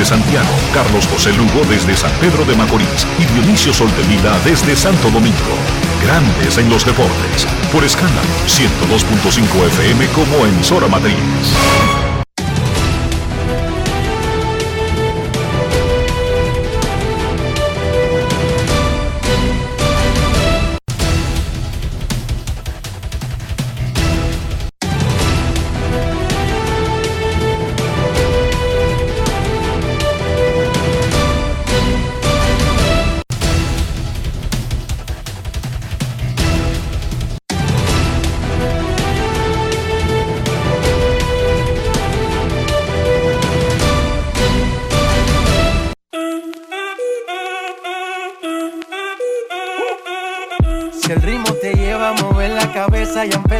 desde Santiago, Carlos José Lugo desde San Pedro de Macorís y Dionisio Solterida desde Santo Domingo. Grandes en los deportes. Por escándalo 102.5 FM como emisora matriz.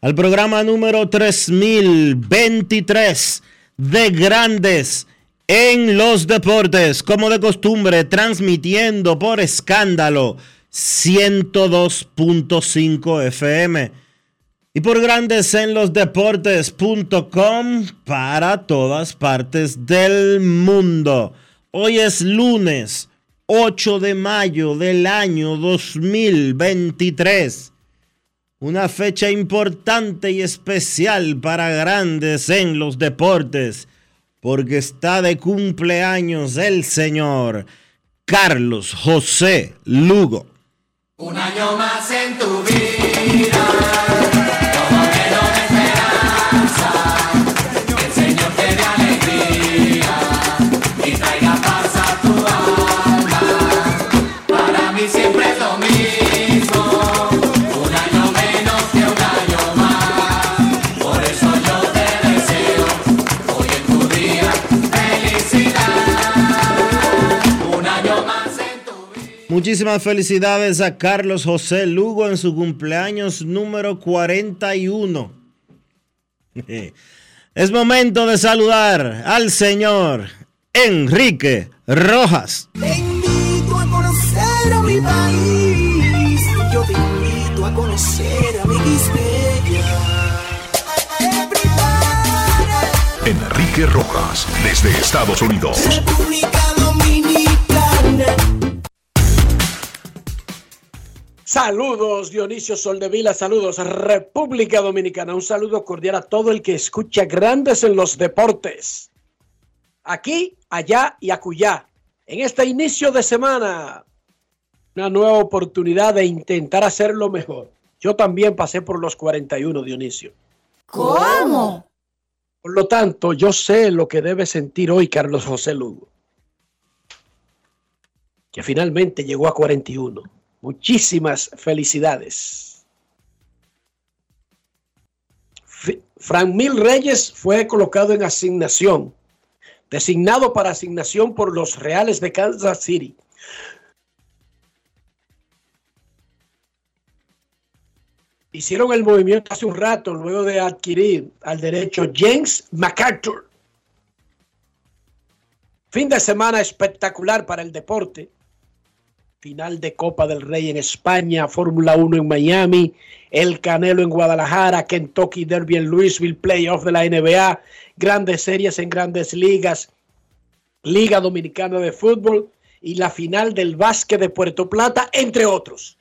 al programa número 3023 de Grandes en los Deportes, como de costumbre, transmitiendo por escándalo 102.5 FM y por Grandes en los Deportes.com para todas partes del mundo. Hoy es lunes 8 de mayo del año 2023. Una fecha importante y especial para grandes en los deportes, porque está de cumpleaños el señor Carlos José Lugo. Un año más en tu vida, Muchísimas felicidades a Carlos José Lugo en su cumpleaños número 41. Es momento de saludar al señor Enrique Rojas. Te invito a conocer a mi país. Yo te invito a conocer a mi. Enrique Rojas, desde Estados Unidos. República Saludos Dionisio Soldevila, saludos República Dominicana, un saludo cordial a todo el que escucha grandes en los deportes. Aquí, allá y acullá. En este inicio de semana, una nueva oportunidad de intentar hacerlo mejor. Yo también pasé por los 41, Dionisio. ¿Cómo? Por lo tanto, yo sé lo que debe sentir hoy Carlos José Lugo, que finalmente llegó a 41. Muchísimas felicidades. F- Fran Mil Reyes fue colocado en asignación, designado para asignación por los Reales de Kansas City. Hicieron el movimiento hace un rato luego de adquirir al derecho James MacArthur. Fin de semana espectacular para el deporte final de Copa del Rey en España, Fórmula 1 en Miami, el Canelo en Guadalajara, Kentucky Derby en Louisville, playoff de la NBA, grandes series en grandes ligas, Liga Dominicana de Fútbol y la final del básquet de Puerto Plata, entre otros,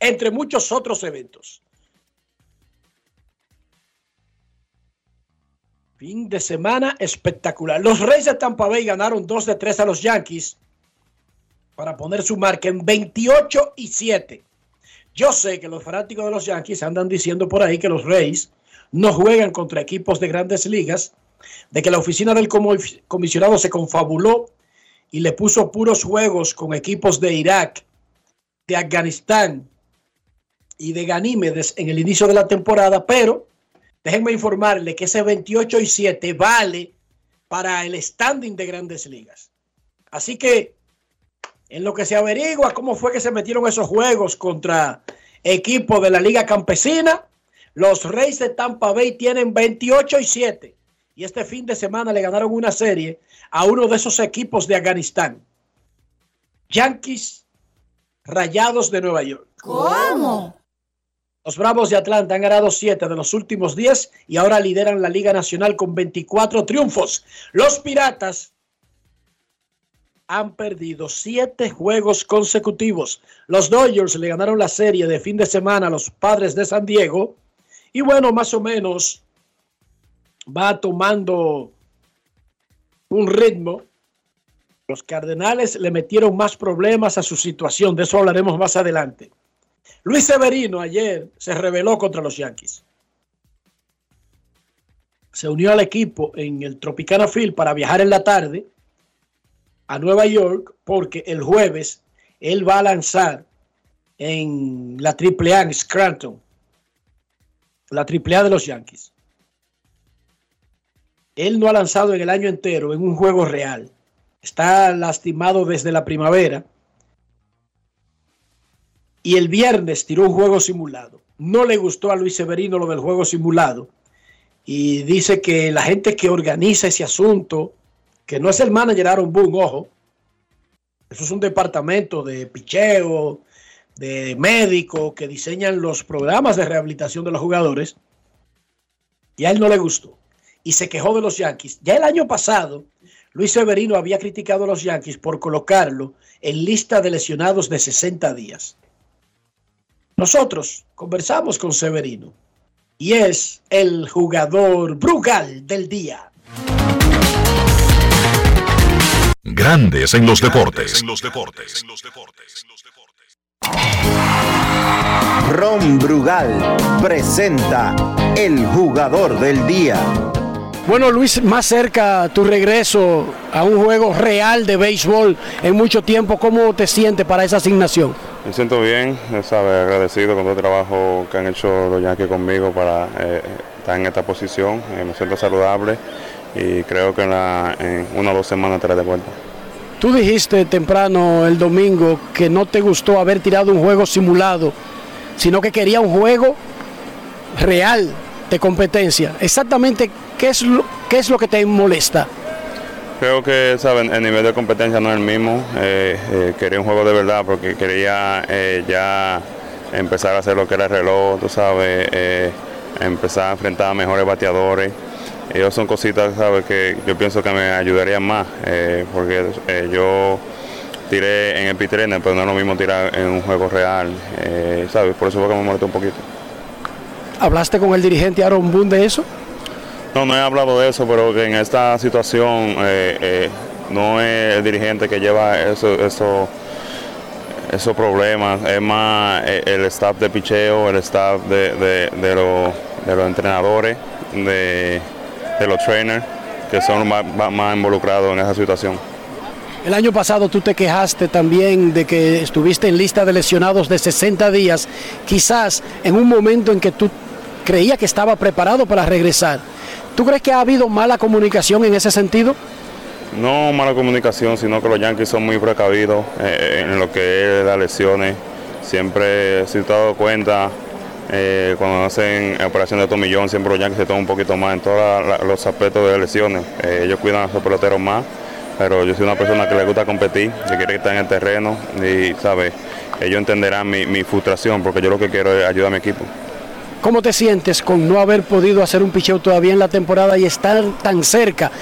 entre muchos otros eventos. Fin de semana espectacular. Los Reyes de Tampa Bay ganaron 2 de 3 a los Yankees para poner su marca en 28 y 7. Yo sé que los fanáticos de los Yankees andan diciendo por ahí que los Reyes no juegan contra equipos de grandes ligas, de que la oficina del comisionado se confabuló y le puso puros juegos con equipos de Irak, de Afganistán y de Ganímedes en el inicio de la temporada, pero déjenme informarle que ese 28 y 7 vale para el standing de grandes ligas. Así que En lo que se averigua cómo fue que se metieron esos juegos contra equipos de la Liga Campesina, los Reyes de Tampa Bay tienen 28 y 7. Y este fin de semana le ganaron una serie a uno de esos equipos de Afganistán. Yankees Rayados de Nueva York. ¿Cómo? Los Bravos de Atlanta han ganado 7 de los últimos 10 y ahora lideran la Liga Nacional con 24 triunfos. Los Piratas han perdido 7 juegos consecutivos. Los Dodgers le ganaron la serie de fin de semana a los Padres de San Diego. Y bueno, más o menos va tomando un ritmo. Los Cardenales le metieron más problemas a su situación. De eso hablaremos más adelante. Luis Severino ayer se rebeló contra los Yankees. Se unió al equipo en el Tropicana Field para viajar en la tarde a Nueva York porque el jueves él va a lanzar en la AAA en Scranton, la AAA de los Yankees. Él no ha lanzado en el año entero en un juego real. Está lastimado desde la primavera y el viernes tiró un juego simulado. No le gustó a Luis Severino lo del juego simulado y dice que la gente que organiza ese asunto, que no es el manager Aaron Boone, ojo, eso es un departamento de picheo, de médico que diseñan los programas de rehabilitación de los jugadores, y a él no le gustó y se quejó de los Yankees. Ya el año pasado, Luis Severino había criticado a los Yankees por colocarlo en lista de lesionados de 60 días. Nosotros conversamos con Severino y es el jugador Brugal del día. Grandes en los deportes. En los deportes. Ron Brugal presenta el jugador del día. Bueno, Luis, más cerca tu regreso a un juego real de béisbol en mucho tiempo, ¿cómo te sientes para esa asignación? Me siento bien, sabe, agradecido con todo el trabajo que han hecho los Yankees conmigo para eh, estar en esta posición. Eh, me siento saludable y creo que en, la, en una o dos semanas estaré de vuelta. Tú dijiste temprano el domingo que no te gustó haber tirado un juego simulado, sino que quería un juego real de competencia. Exactamente, ¿qué es lo, qué es lo que te molesta? Creo que saben, el nivel de competencia no es el mismo. Eh, eh, quería un juego de verdad porque quería eh, ya empezar a hacer lo que era el reloj, tú sabes, empezar a enfrentar a mejores bateadores. Ellos son cositas, sabes, que yo pienso que me ayudarían más, eh, porque eh, yo tiré en el pitrene, pero no es lo mismo tirar en un juego real, eh, sabes, por eso fue que me molestó un poquito. ¿Hablaste con el dirigente Aaron Boone de eso? No, no he hablado de eso, pero que en esta situación no es el dirigente que lleva eso, eso, esos problemas, es más el staff de picheo, el staff de, de- de los- de los entrenadores, de, de los trainers, que son más, más- más involucrados en esa situación. El año pasado tú te quejaste también de que estuviste en lista de lesionados de 60 días, quizás en un momento en que tú creías que estaba preparado para regresar. ¿Tú crees que ha habido mala comunicación en ese sentido? No mala comunicación, sino que los Yankees son muy precavidos eh, en lo que es las lesiones. Siempre, si te has dado cuenta, eh, cuando hacen operaciones de tomillón, siempre los Yankees se toman un poquito más en todos los aspectos de lesiones. Eh, ellos cuidan a sus peloteros más, pero yo soy una persona que le gusta competir, que quiere estar en el terreno y, ¿sabes? Ellos entenderán mi, mi frustración porque yo lo que quiero es ayudar a mi equipo. ¿Cómo te sientes con no haber podido hacer un picheo todavía en la temporada y estar tan cerca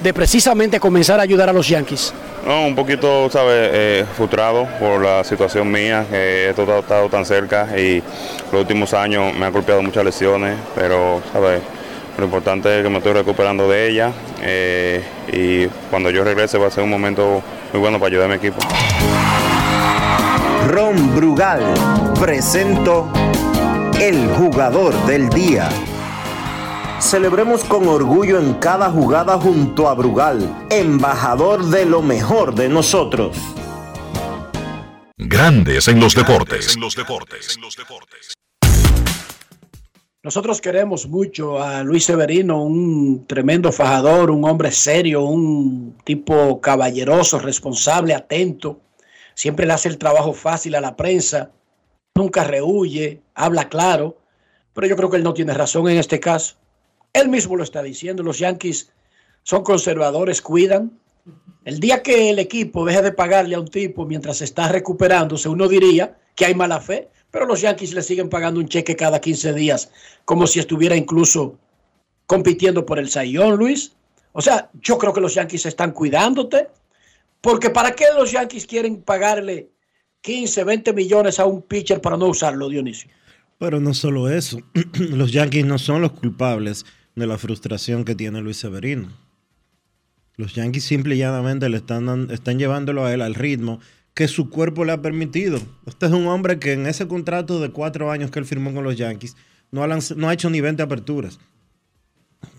de precisamente comenzar a ayudar a los Yankees? No, un poquito, ¿sabes? Eh, frustrado por la situación mía, que he estado, estado tan cerca y los últimos años me han golpeado muchas lesiones, pero, ¿sabes? Lo importante es que me estoy recuperando de ella eh, y cuando yo regrese va a ser un momento muy bueno para ayudar a mi equipo. Ron Brugal presento el jugador del día. Celebremos con orgullo en cada jugada junto a Brugal, embajador de lo mejor de nosotros. Grandes en los deportes. Nosotros queremos mucho a Luis Severino, un tremendo fajador, un hombre serio, un tipo caballeroso, responsable, atento. siempre le hace el trabajo fácil a la prensa, nunca rehuye, habla claro, pero yo creo que él no tiene razón en este caso. Él mismo lo está diciendo, los Yankees son conservadores, cuidan. El día que el equipo deje de pagarle a un tipo mientras está recuperándose, uno diría que hay mala fe, pero los Yankees le siguen pagando un cheque cada 15 días, como si estuviera incluso compitiendo por el Sayón, Luis. O sea, yo creo que los Yankees están cuidándote, porque ¿para qué los Yankees quieren pagarle 15, 20 millones a un pitcher para no usarlo, Dionisio? Pero no solo eso, los Yankees no son los culpables de la frustración que tiene Luis Severino. Los Yankees simple y llanamente le están, están llevándolo a él al ritmo que su cuerpo le ha permitido. Este es un hombre que en ese contrato de cuatro años que él firmó con los Yankees no ha, no ha hecho ni 20 aperturas.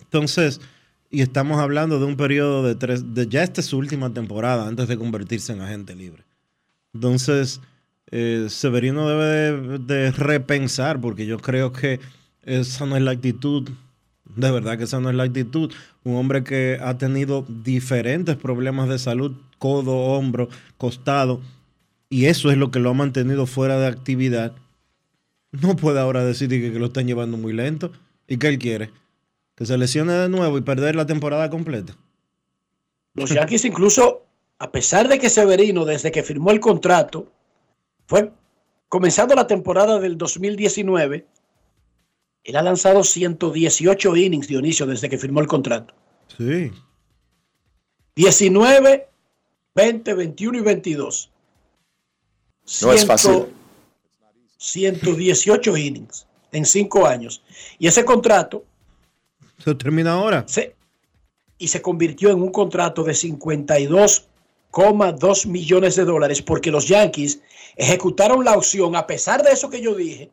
Entonces, y estamos hablando de un periodo de tres, de ya esta es su última temporada antes de convertirse en agente libre. Entonces, eh, Severino debe de, de repensar, porque yo creo que esa no es la actitud, de verdad que esa no es la actitud. Un hombre que ha tenido diferentes problemas de salud, codo, hombro, costado, y eso es lo que lo ha mantenido fuera de actividad. No puede ahora decir que, lo están llevando muy lento. ¿Y qué él quiere? Que se lesione de nuevo y perder la temporada completa. Los Yankees incluso, a pesar de que Severino, desde que firmó el contrato, fue comenzando la temporada del 2019, él ha lanzado 118 innings, Dionisio, desde que firmó el contrato. Sí. 19, 20, 21 y 22. No es fácil. 118 innings en cinco años. Y ese contrato Se termina ahora. se, y se convirtió en un contrato de 52,2 millones de dólares porque los Yankees ejecutaron la opción, a pesar de eso que yo dije,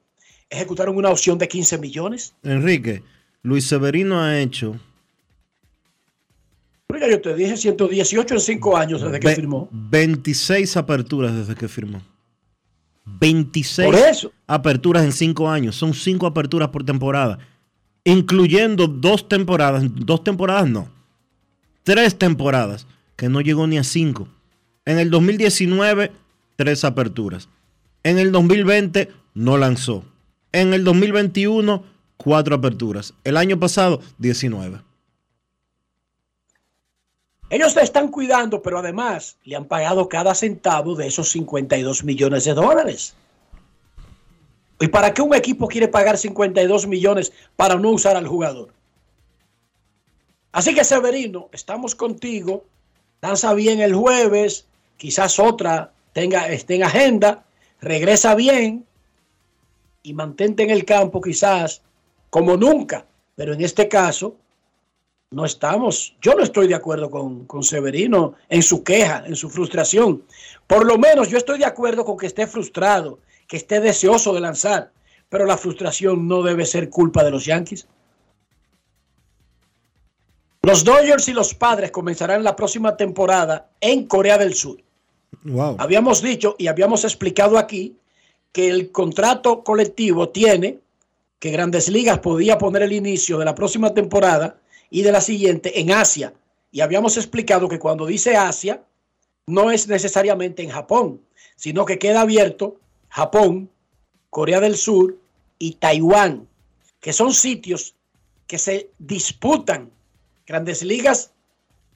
ejecutaron una opción de 15 millones. Enrique, Luis Severino ha hecho Pero ya yo te dije 118 en cinco años desde que ve- firmó. 26 aperturas desde que firmó. 26 Por eso. aperturas en 5 años. Son 5 aperturas por temporada. Incluyendo dos temporadas. Dos temporadas no. Tres temporadas. Que no llegó ni a 5. En el 2019, tres aperturas. En el 2020, no lanzó. En el 2021, cuatro aperturas. El año pasado, 19. Ellos te están cuidando, pero además le han pagado cada centavo de esos 52 millones de dólares. ¿Y para qué un equipo quiere pagar 52 millones para no usar al jugador? Así que Severino, estamos contigo. Danza bien el jueves. Quizás otra tenga, esté en agenda. Regresa bien y mantente en el campo quizás como nunca. Pero en este caso, no estamos, yo no estoy de acuerdo con, con Severino en su queja, en su frustración. Por lo menos yo estoy de acuerdo con que esté frustrado, que esté deseoso de lanzar, pero la frustración no debe ser culpa de los Yankees. Los Dodgers y los Padres comenzarán la próxima temporada en Corea del Sur. Wow. Habíamos dicho y habíamos explicado aquí que el contrato colectivo tiene que Grandes Ligas podía poner el inicio de la próxima temporada y de la siguiente en Asia. Y habíamos explicado que cuando dice Asia, no es necesariamente en Japón, sino que queda abierto Japón, Corea del Sur y Taiwán, que son sitios que se disputan. Grandes Ligas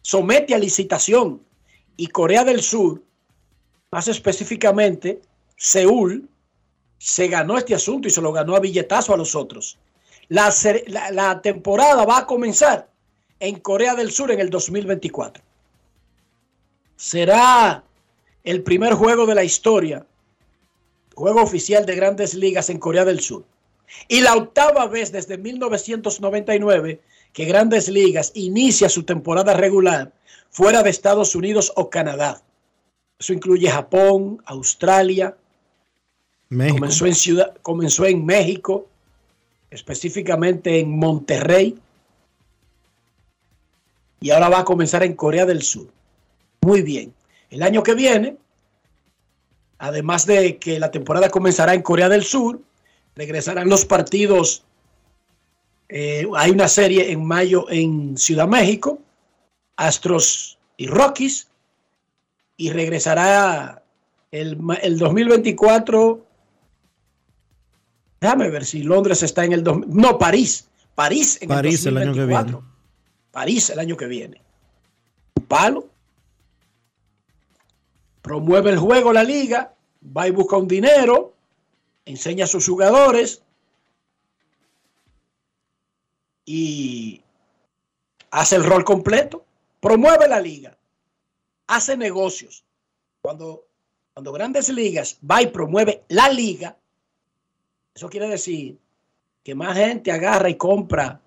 somete a licitación y Corea del Sur, más específicamente Seúl, se ganó este asunto y se lo ganó a billetazo a los otros. La, la- la temporada va a comenzar en Corea del Sur en el 2024. Será el primer juego de la historia, juego oficial de grandes ligas en Corea del Sur. Y la octava vez desde 1999 que grandes ligas inicia su temporada regular fuera de Estados Unidos o Canadá. Eso incluye Japón, Australia, Comenzó en, ciudad, comenzó en México, específicamente en Monterrey. Y ahora va a comenzar en Corea del Sur. Muy bien. El año que viene, además de que la temporada comenzará en Corea del Sur, regresarán los partidos. eh, hay una serie en mayo en Ciudad México, Astros y Rockies, y regresará El, el 2024, déjame ver si Londres está en el... no, París. París en París el el año que 2024. viene. París el año que viene. Palo. Promueve el juego la liga, va y busca un dinero, enseña a sus jugadores y hace el rol completo. Promueve la liga, hace negocios. Cuando, cuando Grandes Ligas va y promueve la liga, eso quiere decir que más gente agarra y compra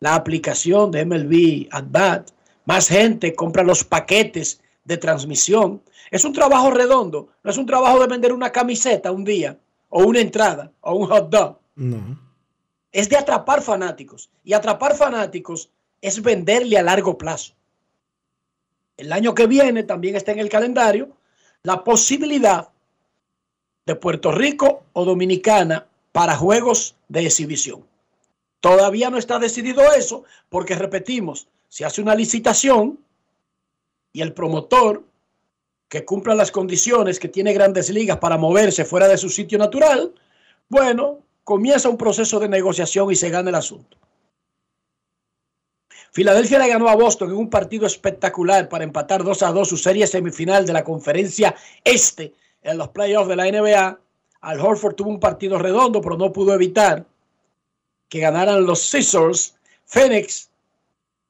la aplicación de MLB At Bat, más gente compra los paquetes de transmisión. Es un trabajo redondo, no es un trabajo de vender una camiseta un día, o una entrada, o un hot dog. No. Es de atrapar fanáticos. Y atrapar fanáticos es venderle a largo plazo. El año que viene también está en el calendario la posibilidad de Puerto Rico o Dominicana para juegos de exhibición. Todavía no está decidido eso porque, repetimos, se hace una licitación y el promotor que cumpla las condiciones que tiene grandes ligas para moverse fuera de su sitio natural, bueno, comienza un proceso de negociación y se gana el asunto. Filadelfia le ganó a Boston en un partido espectacular para empatar 2 a 2 su serie semifinal de la conferencia este en los playoffs de la NBA. Al Horford tuvo un partido redondo, pero no pudo evitar que ganaran los Scissors. Phoenix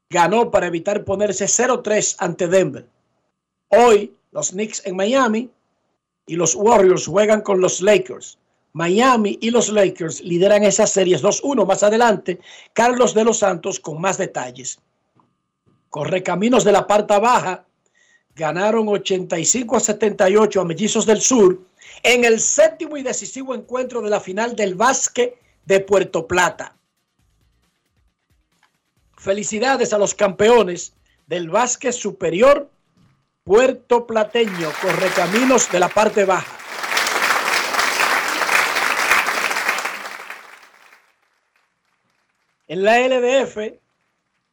ganó para evitar ponerse 0-3 ante Denver. Hoy los Knicks en Miami y los Warriors juegan con los Lakers. Miami y los Lakers lideran esas series 2-1 más adelante. Carlos de los Santos con más detalles. Correcaminos de la parte baja ganaron 85 a 78 a Mellizos del Sur en el séptimo y decisivo encuentro de la final del básquet de Puerto Plata. Felicidades a los campeones del básquet superior Puerto Plateño, Correcaminos de la parte baja. En la LDF,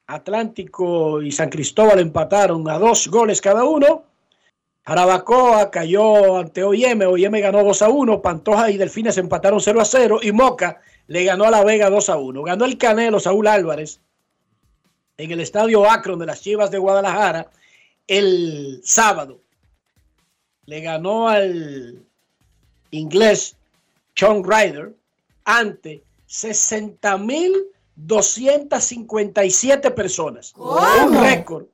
Atlántico y San Cristóbal empataron a dos goles cada uno. Jarabacoa cayó ante OIM, OIM ganó 2 a 1, Pantoja y Delfines empataron 0 a 0 y Moca le ganó a La Vega 2 a 1. Ganó el Canelo Saúl Álvarez en el estadio Akron de las Chivas de Guadalajara el sábado. Le ganó al inglés John Ryder ante 60.257 personas. Un récord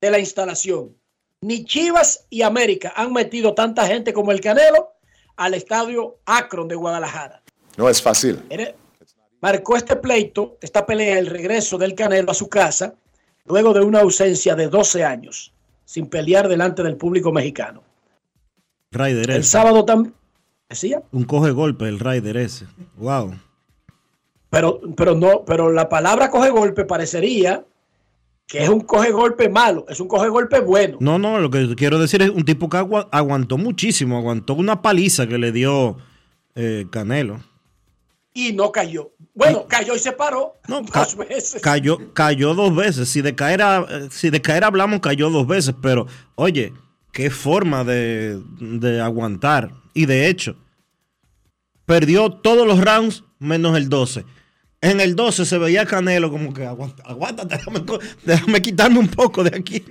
de la instalación. Ni Chivas y América han metido tanta gente como el Canelo al estadio Akron de Guadalajara. No es fácil. Marcó este pleito, esta pelea, el regreso del Canelo a su casa, luego de una ausencia de 12 años, sin pelear delante del público mexicano. El ese. sábado también, decía, Un coge golpe el Ryder ese. Wow. Pero, pero no, pero la palabra coge golpe parecería que es un coge golpe malo, es un coge golpe bueno. No, no, lo que quiero decir es un tipo que agua- aguantó muchísimo, aguantó una paliza que le dio eh, Canelo. Y no cayó. Bueno, cayó y se paró No, dos ca- veces. Cayó, cayó dos veces. Si de caer, a- si de caer hablamos, cayó dos veces. Pero, oye, qué forma de, de aguantar. Y de hecho, perdió todos los rounds menos el 12. En el 12 se veía Canelo como que aguanta, aguántate, déjame, quitarme un poco de aquí.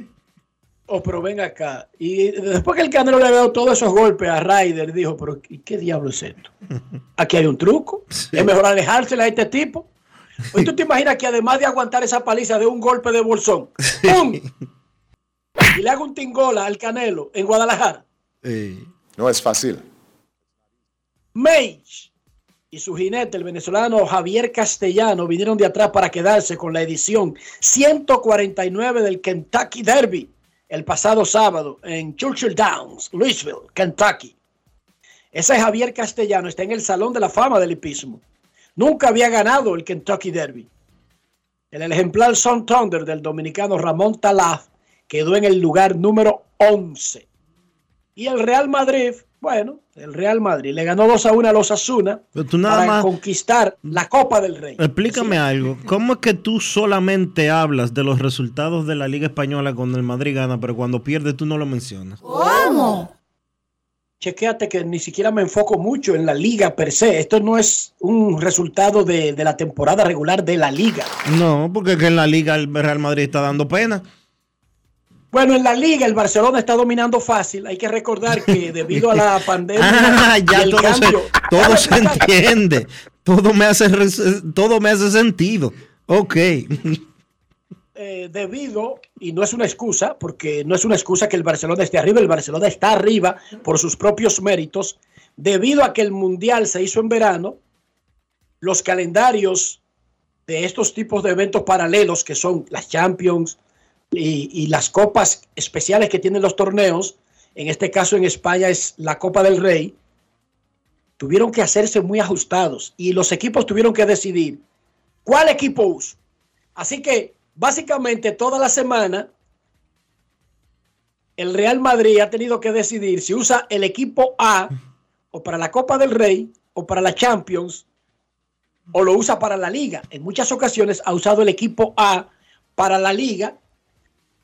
Oh, pero ven acá. Y después que el Canelo le había dado todos esos golpes a Ryder, dijo, pero ¿y ¿qué diablo es esto? Aquí hay un truco. Es mejor alejársela a este tipo. Hoy tú te imaginas que además de aguantar esa paliza de un golpe de bolsón, ¡pum! Y le hago un tingola al Canelo en Guadalajara. No es fácil. Mage y su jinete, el venezolano Javier Castellano, vinieron de atrás para quedarse con la edición 149 del Kentucky Derby el pasado sábado en Churchill Downs, Louisville, Kentucky. Ese Javier Castellano está en el Salón de la Fama del Hipismo. Nunca había ganado el Kentucky Derby. El ejemplar Sun Thunder del dominicano Ramón Talaf quedó en el lugar número 11. Y el Real Madrid, bueno, el Real Madrid le ganó 2 a 1 a los Asuna Pero tú nada para más- conquistar la Copa del Rey. Explícame algo. ¿Cómo es que tú solamente hablas de los resultados de la Liga Española cuando el Madrid gana, pero cuando pierde tú no lo mencionas? ¿Cómo? chequéate que ni siquiera me enfoco mucho en la liga per se. Esto no es un resultado de, de la temporada regular de la liga. No, porque es que en la liga el Real Madrid está dando pena. Bueno, en la liga el Barcelona está dominando fácil. Hay que recordar que debido a la pandemia Ah, y ya el todo se, cambio, todo Déjame se entiende. Todo me hace todo me hace sentido. Ok. eh, debido, y no es una excusa, porque no es una excusa que el Barcelona esté arriba, el Barcelona está arriba por sus propios méritos, debido a que el Mundial se hizo en verano, los calendarios de estos tipos de eventos paralelos, que son las Champions y, las copas especiales que tienen los torneos, en este caso en España es la Copa del Rey, tuvieron que hacerse muy ajustados y los equipos tuvieron que decidir cuál equipo uso. Así que básicamente toda la semana el Real Madrid ha tenido que decidir si usa el equipo A o para la Copa del Rey o para la Champions o lo usa para la liga. En muchas ocasiones ha usado el equipo A para la liga,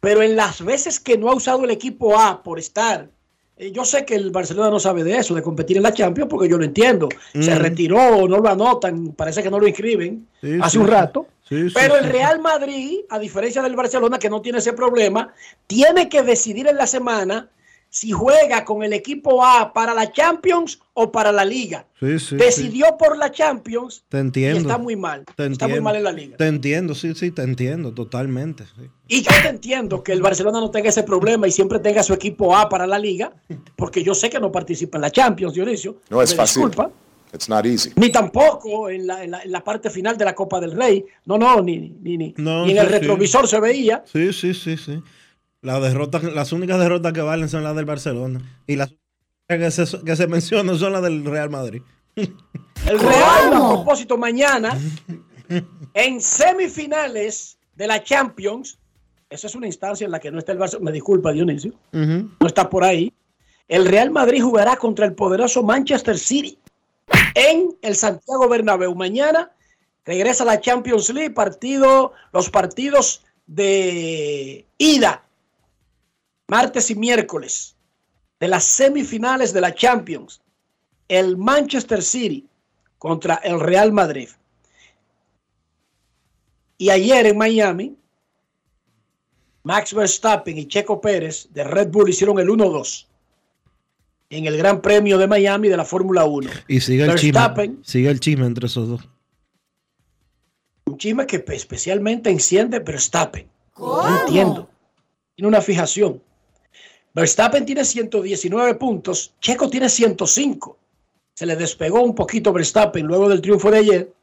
pero en las veces que no ha usado el equipo A por estar, eh, yo sé que el Barcelona no sabe de eso, de competir en la Champions, porque yo lo entiendo. Se Mm. retiró, no lo anotan, parece que no lo inscriben Sí, hace sí, un rato. Sí, Pero el. Real Madrid, a diferencia del Barcelona, que no tiene ese problema, tiene que decidir en la semana si juega con el equipo A para la Champions o para la Liga. Sí, sí, sí. Decidió por la Champions Te entiendo. y está muy mal. Te Está muy mal en la Liga. Te entiendo, sí, sí, te entiendo totalmente. sí. Y yo te entiendo que el Barcelona no tenga ese problema y siempre tenga su equipo A para la Liga, porque yo sé que no participa en la Champions, Dionisio. No es fácil. disculpa. It's not easy. Ni tampoco en la, en la- en la parte final de la Copa del Rey. No, no, ni, ni, ni, No, ni en sí, el sí. retrovisor se veía. Sí, sí, sí, sí. Las derrotas, las únicas derrotas que valen son las del Barcelona. Y las que se, que se mencionan son las del Real Madrid. El Real, a propósito, mañana, en semifinales de la Champions, esa es una instancia en la que no está el Barça, me disculpa Dionisio, no está por ahí. El Real Madrid jugará contra el poderoso Manchester City en el Santiago Bernabéu. Mañana regresa la Champions League, partido, los partidos de ida, martes y miércoles, de las semifinales de la Champions. El Manchester City contra el Real Madrid. Y ayer en Miami, Max Verstappen y Checo Pérez de Red Bull hicieron el 1-2 en el Gran Premio de Miami de la Fórmula 1. Y sigue el chisme. Sigue el chisme entre esos dos. Un chisme que especialmente enciende Verstappen. No entiendo. Tiene una fijación. Verstappen tiene 119 puntos, Checo tiene 105. Se le despegó un poquito Verstappen luego del triunfo de ayer.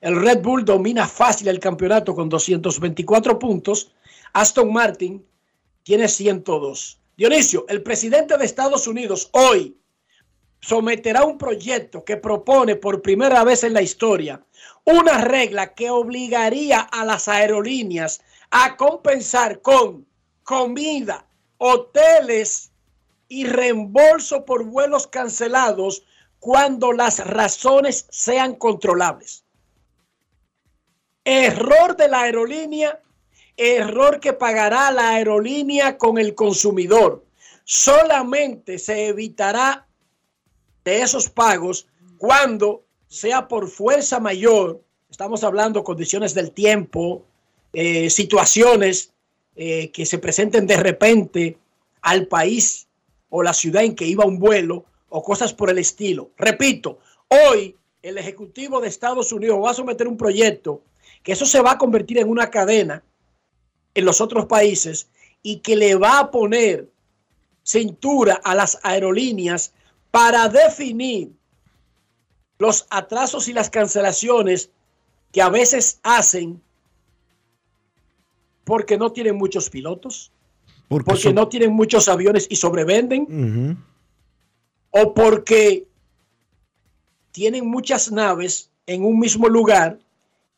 El Red Bull domina fácil el campeonato con 224 puntos. Aston Martin tiene 102. Dionisio, el presidente de Estados Unidos hoy someterá un proyecto que propone por primera vez en la historia una regla que obligaría a las aerolíneas a compensar con comida, hoteles y reembolso por vuelos cancelados cuando las razones sean controlables. Error de la aerolínea, error que pagará la aerolínea con el consumidor. Solamente se evitará de esos pagos cuando sea por fuerza mayor, estamos hablando condiciones del tiempo, eh, situaciones eh, que se presenten de repente al país o la ciudad en que iba un vuelo o cosas por el estilo. Repito, hoy el Ejecutivo de Estados Unidos va a someter un proyecto que eso se va a convertir en una cadena en los otros países y que le va a poner cintura a las aerolíneas para definir los atrasos y las cancelaciones que a veces hacen porque no tienen muchos pilotos, Porque, porque son- no tienen muchos aviones y sobrevenden, o porque tienen muchas naves en un mismo lugar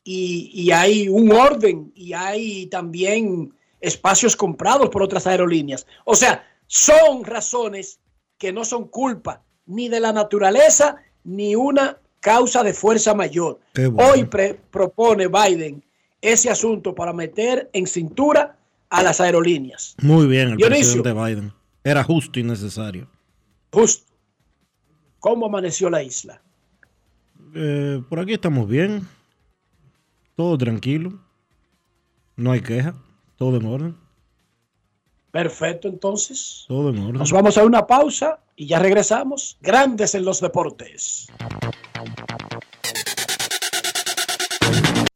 y, y hay un orden y hay también espacios comprados por otras aerolíneas. O sea, son razones que no son culpa ni de la naturaleza ni una causa de fuerza mayor. Bueno. Hoy pre- propone Biden ese asunto para meter en cintura a las aerolíneas. Muy bien el Dionisio. presidente Biden. Era justo y necesario. Justo. ¿Cómo amaneció la isla? Eh, por aquí estamos bien. Todo tranquilo. No hay queja. Todo en orden. Perfecto, entonces. Todo en orden. Nos vamos a una pausa y ya regresamos. Grandes en los deportes.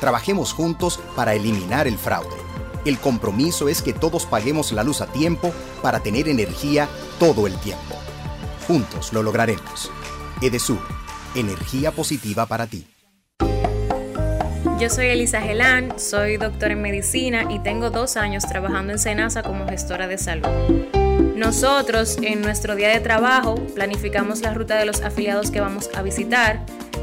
Trabajemos juntos para eliminar el fraude. El compromiso es que todos paguemos la luz a tiempo para tener energía todo el tiempo. Juntos lo lograremos. Edesur, energía positiva para ti. Yo soy Elisa Gelán, soy doctora en medicina y tengo dos años trabajando en Senasa como gestora de salud. Nosotros en nuestro día de trabajo planificamos la ruta de los afiliados que vamos a visitar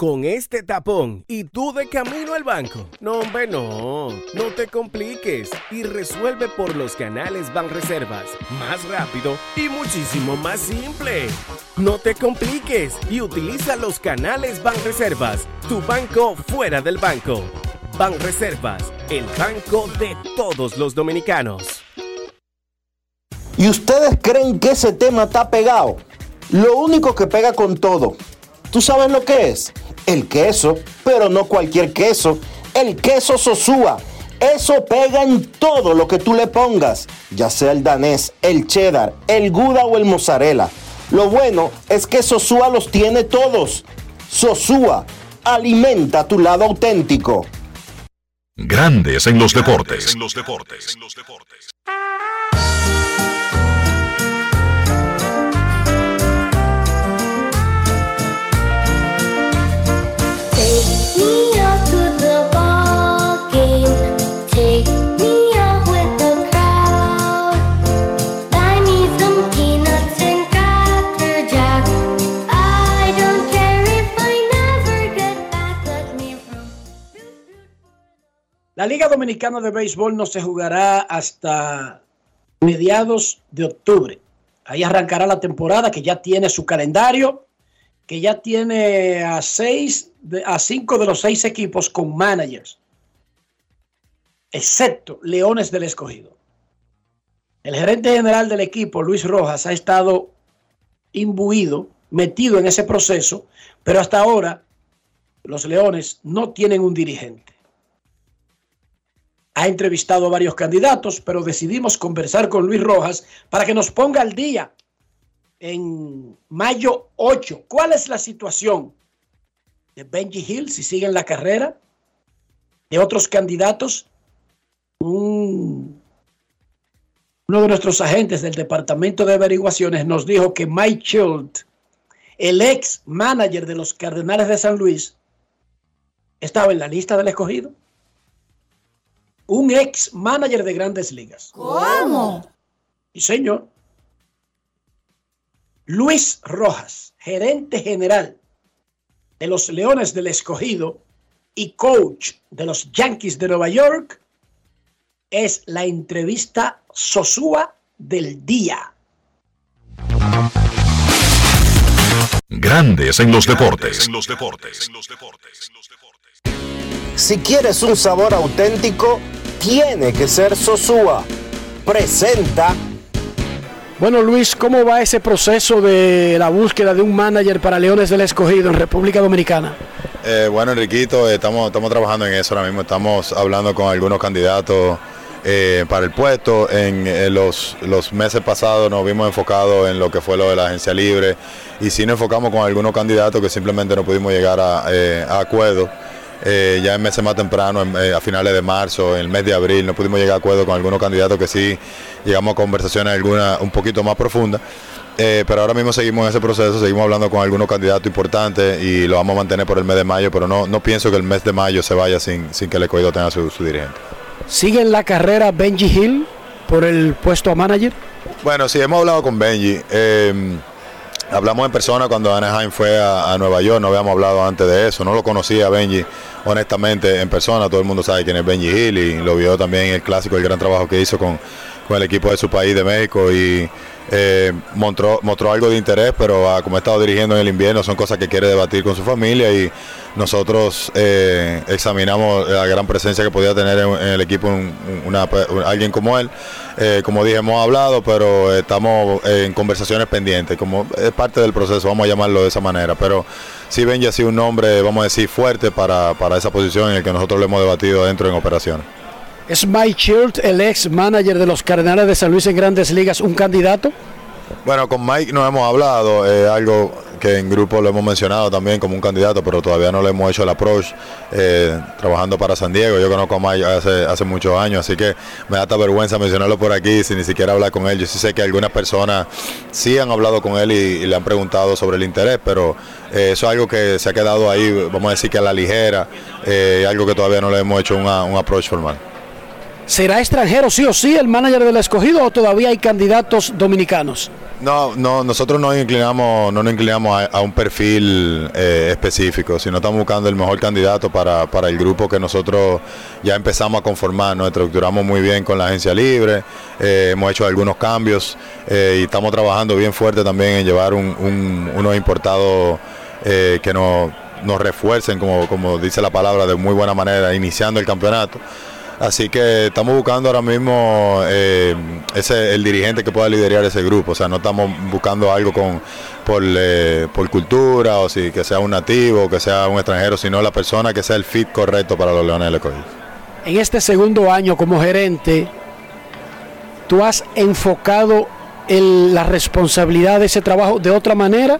Con este tapón y tú de camino al banco. No, hombre, no. No te compliques y resuelve por los canales Banreservas. Más rápido y muchísimo más simple. No te compliques y utiliza los canales Banreservas. Tu banco fuera del banco. Banreservas, el banco de todos los dominicanos. ¿Y ustedes creen que ese tema está pegado? Lo único que pega con todo. ¿Tú sabes lo que es? El queso, pero no cualquier queso. El queso Sosúa. Eso pega en todo lo que tú le pongas, ya sea el danés, el cheddar, el gouda o el mozzarella. Lo bueno es que Sosúa los tiene todos. Sosúa, alimenta tu lado auténtico. Grandes en los deportes. Take La Liga Dominicana de Béisbol no se jugará hasta mediados de octubre. Ahí arrancará la temporada que ya tiene su calendario, que ya tiene a seis, a cinco de los seis equipos con managers, excepto Leones del Escogido. El gerente general del equipo, Luis Rojas, ha estado imbuido, metido en ese proceso, pero hasta ahora los Leones no tienen un dirigente ha entrevistado a varios candidatos, pero decidimos conversar con Luis Rojas para que nos ponga al día en mayo 8. ¿Cuál es la situación de Benji Hill si sigue en la carrera? De otros candidatos. Un- uno de nuestros agentes del Departamento de Averiguaciones nos dijo que Mike Child, el ex manager de los Cardenales de San Luis, estaba en la lista del escogido un ex manager de grandes ligas. ¿Cómo? Y señor. Luis Rojas, gerente general de los Leones del Escogido y coach de los Yankees de Nueva York, es la entrevista Sosúa del día. Grandes en los deportes. Si quieres un sabor auténtico, tiene que ser Sosúa. Presenta Bueno, Luis, ¿cómo va ese proceso de la búsqueda de un manager para Leones del Escogido en República Dominicana? Eh, bueno, Enriquito, eh, estamos, estamos trabajando en eso ahora mismo. Estamos hablando con algunos candidatos eh, para el puesto. En, eh, los, los meses pasados nos vimos enfocados en lo que fue lo de la agencia libre y sí nos enfocamos con algunos candidatos que simplemente no pudimos llegar a, eh, a acuerdo. eh, ya en meses más temprano, en- eh, a finales de marzo, en el mes de abril, no pudimos llegar a acuerdo con algunos candidatos que sí llegamos a conversaciones algunas un poquito más profundas. Pero ahora mismo seguimos en ese proceso, seguimos hablando con algunos candidatos importantes y lo vamos a mantener por el mes de mayo, pero no, no pienso que el mes de mayo se vaya sin, sin que el escogido tenga su, su dirigente. ¿Sigue en la carrera Benji Hill por el puesto a manager? Bueno, sí, hemos hablado con Benji. eh, hablamos en persona cuando Anaheim fue a, a Nueva York, no habíamos hablado antes de eso. No lo conocía Benji, honestamente, en persona. Todo el mundo sabe quién es Benji Hill y lo vio también en el clásico, el gran trabajo que hizo con, con el equipo de su país, de México. Y eh, mostró, mostró algo de interés, pero como ha estado dirigiendo en el invierno, son cosas que quiere debatir con su familia y nosotros eh, examinamos la gran presencia que podía tener en, el equipo un- alguien como él. Eh, como dije, hemos hablado, pero estamos en conversaciones pendientes, como es parte del proceso, vamos a llamarlo de esa manera. Pero sí Benji ha sido un nombre, vamos a decir, fuerte para, para esa posición en el que nosotros lo hemos debatido dentro en operaciones. ¿Es Mike Shield, el ex manager de los Cardenales de San Luis en Grandes Ligas, un candidato? Bueno, con Mike no hemos hablado, algo que en grupo lo hemos mencionado también como un candidato, pero todavía no le hemos hecho el approach eh, trabajando para San Diego. Yo conozco a Mike hace, hace muchos años, así que me da hasta vergüenza mencionarlo por aquí sin ni siquiera hablar con él. Yo sí sé que algunas personas sí han hablado con él y, le han preguntado sobre el interés, pero eh, eso es algo que se ha quedado ahí, vamos a decir que a la ligera, eh, algo que todavía no le hemos hecho un approach formal. ¿Será extranjero sí o sí el manager del escogido o todavía hay candidatos dominicanos? No, no, nosotros no inclinamos, no nos inclinamos a, un perfil eh, específico, sino estamos buscando el mejor candidato para, para el grupo que nosotros ya empezamos a conformar, nos estructuramos muy bien con la agencia libre, eh, hemos hecho algunos cambios eh, y estamos trabajando bien fuerte también en llevar un- un- unos importados eh, que nos, nos refuercen, como, como dice la palabra, de muy buena manera, iniciando el campeonato. Así que estamos buscando ahora mismo eh, ese, el dirigente que pueda liderar ese grupo. O sea, no estamos buscando algo con, por, eh, por cultura o si que sea un nativo, que sea un extranjero, sino la persona que sea el fit correcto para los Leones del Escogido. En este segundo año como gerente, ¿tú has enfocado el- la responsabilidad de ese trabajo de otra manera?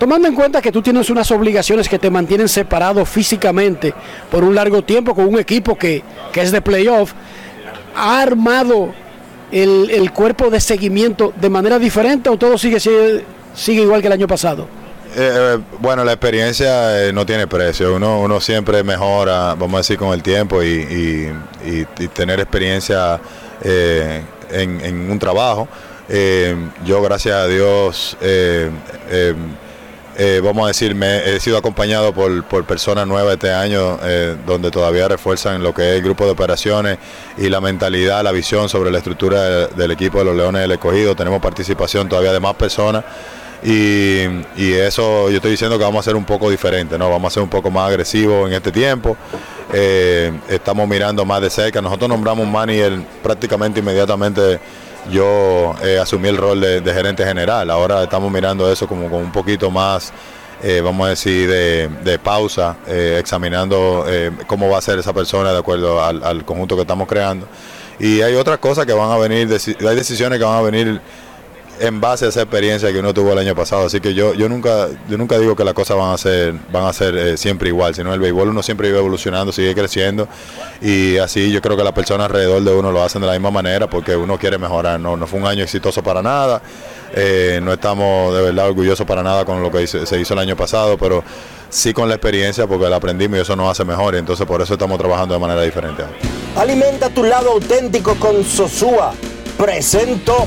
Tomando en cuenta que tú tienes unas obligaciones que te mantienen separado físicamente por un largo tiempo con un equipo que, que es de playoff, ¿ha armado el, el cuerpo de seguimiento de manera diferente o todo sigue, sigue, igual que el año pasado? Eh, eh, bueno, la experiencia eh, no tiene precio. Uno, uno siempre mejora, vamos a decir, con el tiempo y, y- tener experiencia en, en un trabajo. Yo, gracias a Dios, eh, vamos a decir, he sido acompañado por, por personas nuevas este año, eh, donde todavía refuerzan lo que es el grupo de operaciones y la mentalidad, la visión sobre la estructura de- del equipo de los Leones del Escogido. Tenemos participación todavía de más personas y, y eso yo estoy diciendo que vamos a ser un poco diferente, ¿no? Vamos a ser un poco más agresivos en este tiempo. Eh, estamos mirando más de cerca. Nosotros nombramos un manager prácticamente inmediatamente. Yo eh, asumí el rol de, gerente general. Ahora estamos mirando eso como con un poquito más, eh, vamos a decir, de, de pausa, eh, examinando eh, cómo va a ser esa persona de acuerdo al, al conjunto que estamos creando. Y hay otras cosas que van a venir, hay decisiones que van a venir en base a esa experiencia que uno tuvo el año pasado. Así que yo, yo nunca, yo nunca digo que las cosas van a ser, van a ser eh, siempre igual, sino el béisbol uno siempre vive evolucionando, sigue creciendo y así yo creo que las personas alrededor de uno lo hacen de la misma manera porque uno quiere mejorar. No, no fue un año exitoso para nada, eh, no estamos de verdad orgullosos para nada con lo que se hizo el año pasado, pero sí con la experiencia porque la aprendimos y eso nos hace mejor y entonces por eso estamos trabajando de manera diferente. Alimenta tu lado auténtico con Sosúa. Presento.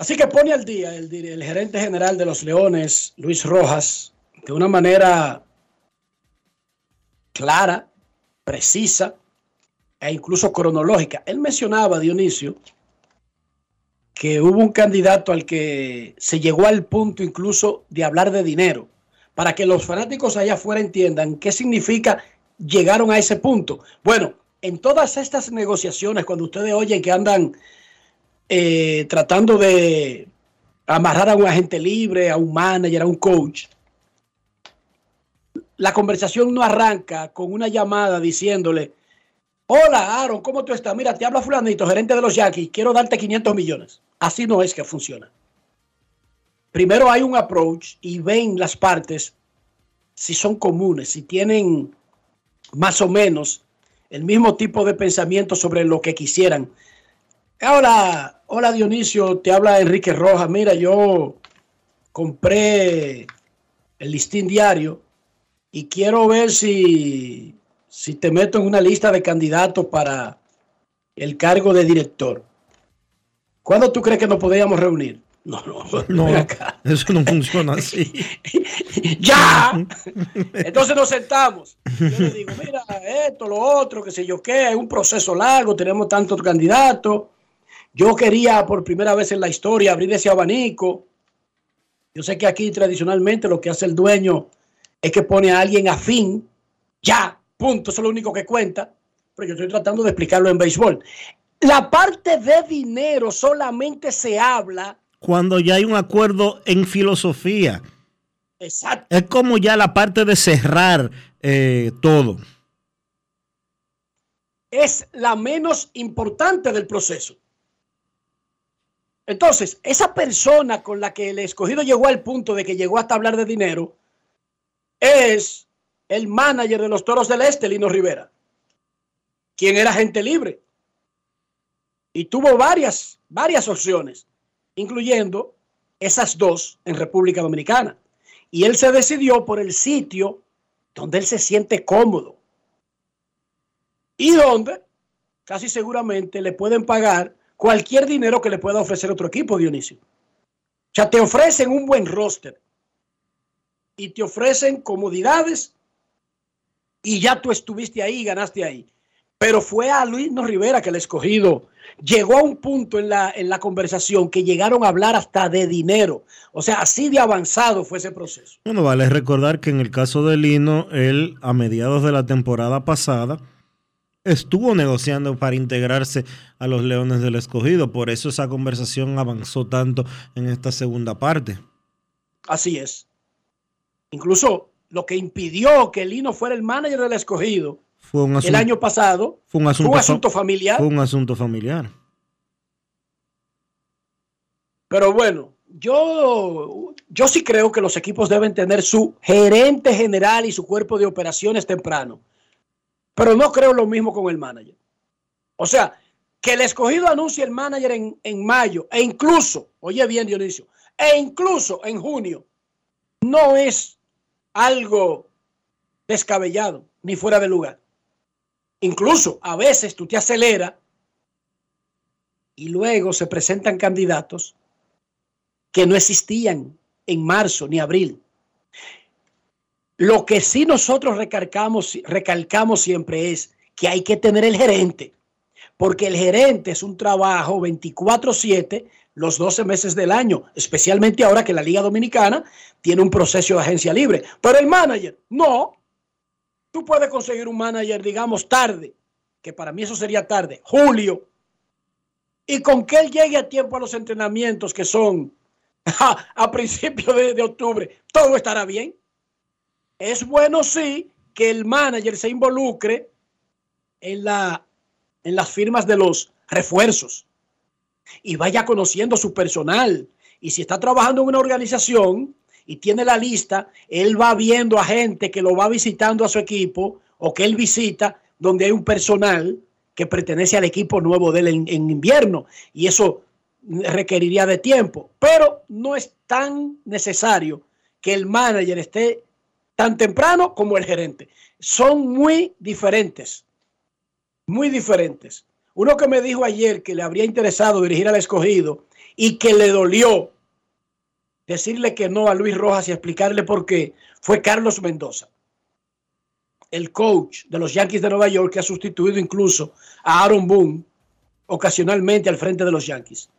Así que pone al día el, gerente general de los Leones, Luis Rojas, de una manera clara, precisa e incluso cronológica. Él mencionaba, Dionisio, que hubo un candidato al que se llegó al punto incluso de hablar de dinero, para que los fanáticos allá afuera entiendan qué significa llegaron a ese punto. Bueno, en todas estas negociaciones, cuando ustedes oyen que andan eh, tratando de amarrar a un agente libre, a un manager, a un coach, la conversación no arranca con una llamada diciéndole, hola Aaron, ¿cómo tú estás? Mira, te habla fulanito, gerente de los Yankees, quiero darte 500 millones. Así no es que funciona. Primero hay un approach y ven las partes si son comunes, si tienen más o menos el mismo tipo de pensamiento sobre lo que quisieran. Hola, hola Dionisio, te habla Enrique Rojas. Mira, yo compré el listín diario y quiero ver si, si te meto en una lista de candidatos para el cargo de director. ¿Cuándo tú crees que nos podríamos reunir? No, no, No, acá. eso no funciona así. ¡Ya! Entonces nos sentamos. Yo le digo, mira, esto, lo otro, que sé yo qué, es un proceso largo, tenemos tantos candidatos. Yo quería por primera vez en la historia abrir ese abanico. Yo sé que aquí tradicionalmente lo que hace el dueño es que pone a alguien afín, ya, punto, eso es lo único que cuenta. Pero yo estoy tratando de explicarlo en béisbol. La parte de dinero solamente se habla. Cuando ya hay un acuerdo en filosofía. Exacto. Es como ya la parte de cerrar eh, todo. es la menos importante del proceso. Entonces, esa persona con la que el escogido llegó al punto de que llegó hasta hablar de dinero es el manager de los Toros del Este, Lino Rivera, quien era gente libre y tuvo varias, varias opciones, incluyendo esas dos en República Dominicana. Y él se decidió por el sitio donde él se siente cómodo y donde casi seguramente le pueden pagar cualquier dinero que le pueda ofrecer otro equipo, Dionisio. O sea, te ofrecen un buen roster y te ofrecen comodidades y ya tú estuviste ahí y ganaste ahí. Pero fue a Luis No Rivera que el escogido llegó a un punto en la, en la conversación que llegaron a hablar hasta de dinero. O sea, así de avanzado fue ese proceso. Bueno, vale recordar que en el caso de Lino, él a mediados de la temporada pasada estuvo negociando para integrarse a los Leones del Escogido. Por eso esa conversación avanzó tanto en esta segunda parte. Así es. Incluso lo que impidió que Lino fuera el manager del escogido Fue un el asunto, año pasado fue un asunto, fue un fa- asunto familiar. Fue un asunto familiar. Pero bueno, yo, yo sí creo que los equipos deben tener su gerente general y su cuerpo de operaciones temprano. Pero no creo lo mismo con el manager. O sea, que el escogido anuncie el manager en, en mayo e incluso, oye bien Dionisio, e incluso en junio, no es algo descabellado ni fuera de lugar. Incluso a veces tú te aceleras y luego se presentan candidatos que no existían en marzo ni abril. Lo que sí nosotros recalcamos, recalcamos siempre es que hay que tener el gerente, porque el gerente es un trabajo 24/7 los 12 meses del año, especialmente ahora que la Liga Dominicana tiene un proceso de agencia libre. Pero el manager, no. Tú puedes conseguir un manager, digamos, tarde, que para mí eso sería tarde, julio, y con que él llegue a tiempo a los entrenamientos que son a, principios de octubre, todo estará bien. Es bueno, sí, que el manager se involucre en, la, en las firmas de los refuerzos y vaya conociendo su personal. Y si está trabajando en una organización y tiene la lista, él va viendo a gente que lo va visitando a su equipo o que él visita donde hay un personal que pertenece al equipo nuevo de él en, en invierno. Y eso requeriría de tiempo. Pero no es tan necesario que el manager esté tan temprano como el gerente. Son muy diferentes. Muy diferentes. Uno que me dijo ayer que le habría interesado dirigir al escogido y que le dolió decirle que no a Luis Rojas y explicarle por qué fue Carlos Mendoza, el coach de los Yankees de Nueva York que ha sustituido incluso a Aaron Boone ocasionalmente al frente de los Yankees.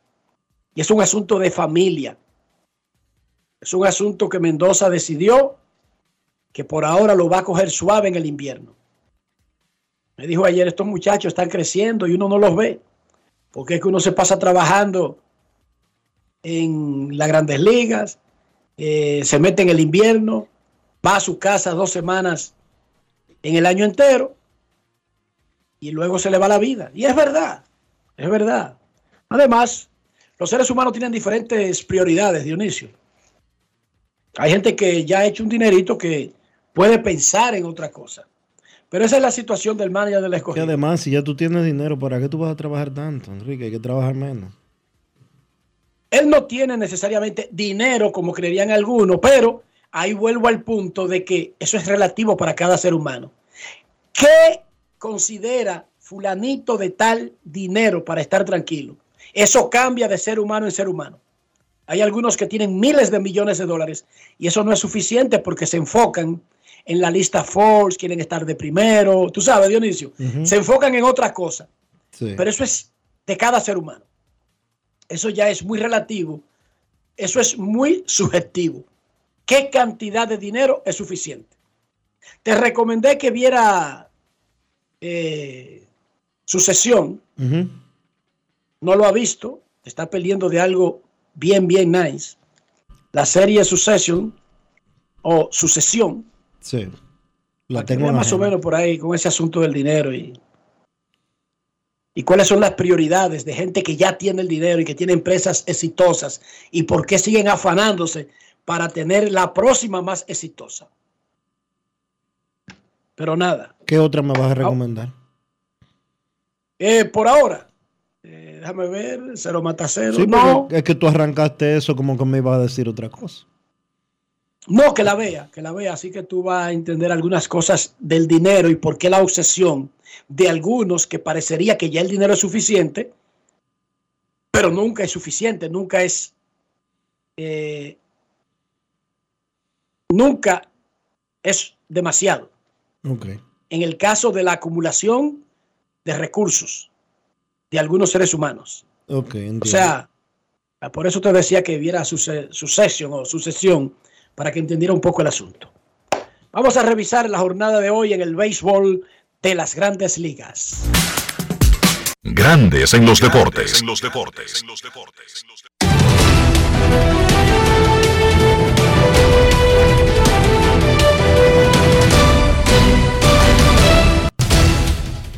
Y es un asunto de familia. Es un asunto que Mendoza decidió que por ahora lo va a coger suave en el invierno. Me dijo ayer, estos muchachos están creciendo y uno no los ve. Porque es que uno se pasa trabajando en las grandes ligas, eh, se mete en el invierno, va a su casa dos semanas en el año entero y luego se le va la vida. Y es verdad, es verdad. Además, los seres humanos tienen diferentes prioridades, Dionisio. Hay gente que ya ha hecho un dinerito que puede pensar en otra cosa. Pero esa es la situación del manager del Y escogido. además, si ya tú tienes dinero, ¿para qué tú vas a trabajar tanto, Enrique? Hay que trabajar menos. Él no tiene necesariamente dinero como creerían algunos, pero ahí vuelvo al punto de que eso es relativo para cada ser humano. ¿Qué considera fulanito de tal dinero para estar tranquilo? Eso cambia de ser humano en ser humano. Hay algunos que tienen miles de millones de dólares y eso no es suficiente porque se enfocan en la lista Forbes, quieren estar de primero, tú sabes, Dionisio, se enfocan en otra cosa. Sí. Pero eso es de cada ser humano. Eso ya es muy relativo. Eso es muy subjetivo. ¿Qué cantidad de dinero es suficiente? Te recomendé que viera eh, Sucesión. No lo ha visto. Está peleando de algo bien, bien nice. La serie Succession o Sucesión. Sí. La tengo en más o menos por ahí con ese asunto del dinero y, y cuáles son las prioridades de gente que ya tiene el dinero y que tiene empresas exitosas y por qué siguen afanándose para tener la próxima más exitosa. Pero nada, ¿Qué otra me vas a recomendar? eh, por ahora, eh, déjame ver, cero mata cero. Sí, no, es que tú arrancaste eso como que me ibas a decir otra cosa. No, que la vea, que la vea, así que tú vas a entender algunas cosas del dinero y por qué la obsesión de algunos que parecería que ya el dinero es suficiente, pero nunca es suficiente, nunca es, eh, nunca es demasiado. Ok. En el caso de la acumulación de recursos de algunos seres humanos. Ok, entiendo. O sea, por eso te decía que viera su sucesión o sucesión para que entendiera un poco el asunto. Vamos a revisar la jornada de hoy en el béisbol de las grandes ligas. Grandes en los deportes. En los deportes.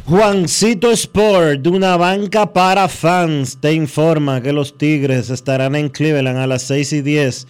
Juancito Sport, de una banca para fans, te informa que los Tigres estarán en Cleveland a las 6 y 10.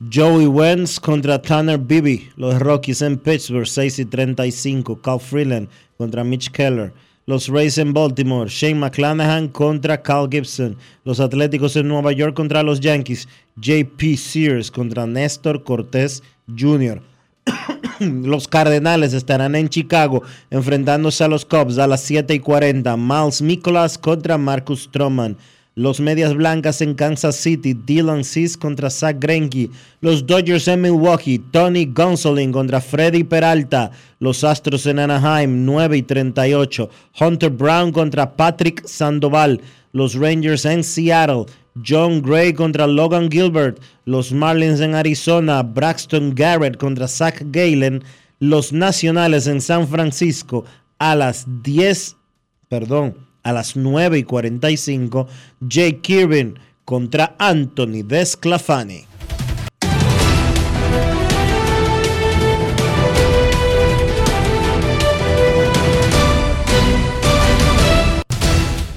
Joey Wentz contra Tanner Bibby. Los Rockies en Pittsburgh, 6 y 35. Cal Freeland contra Mitch Keller. Los Rays en Baltimore, Shane McClanahan contra Cal Gibson. Los Atléticos en Nueva York contra los Yankees, JP Sears contra Néstor Cortés Jr. Los Cardenales estarán en Chicago enfrentándose a los Cubs a las 7 y 40. Miles Nicholas contra Marcus Stroman. Los Medias Blancas en Kansas City. Dylan Cease contra Zach Greinke. Los Dodgers en Milwaukee. Tony Gonsolin contra Freddy Peralta. Los Astros en Anaheim 9 y 38. Hunter Brown contra Patrick Sandoval. Los Rangers en Seattle. John Gray contra Logan Gilbert. Los Marlins en Arizona. Braxton Garrett contra Zach Galen. Los Nacionales en San Francisco a las 10, perdón, a las 9 y 45. Jake Kirby contra Anthony Desclafani.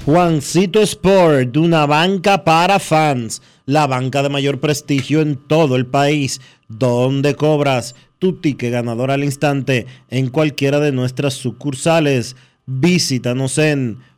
Juancito Sport, una banca para fans, la banca de mayor prestigio en todo el país, donde cobras tu ticket ganador al instante en cualquiera de nuestras sucursales. Visítanos en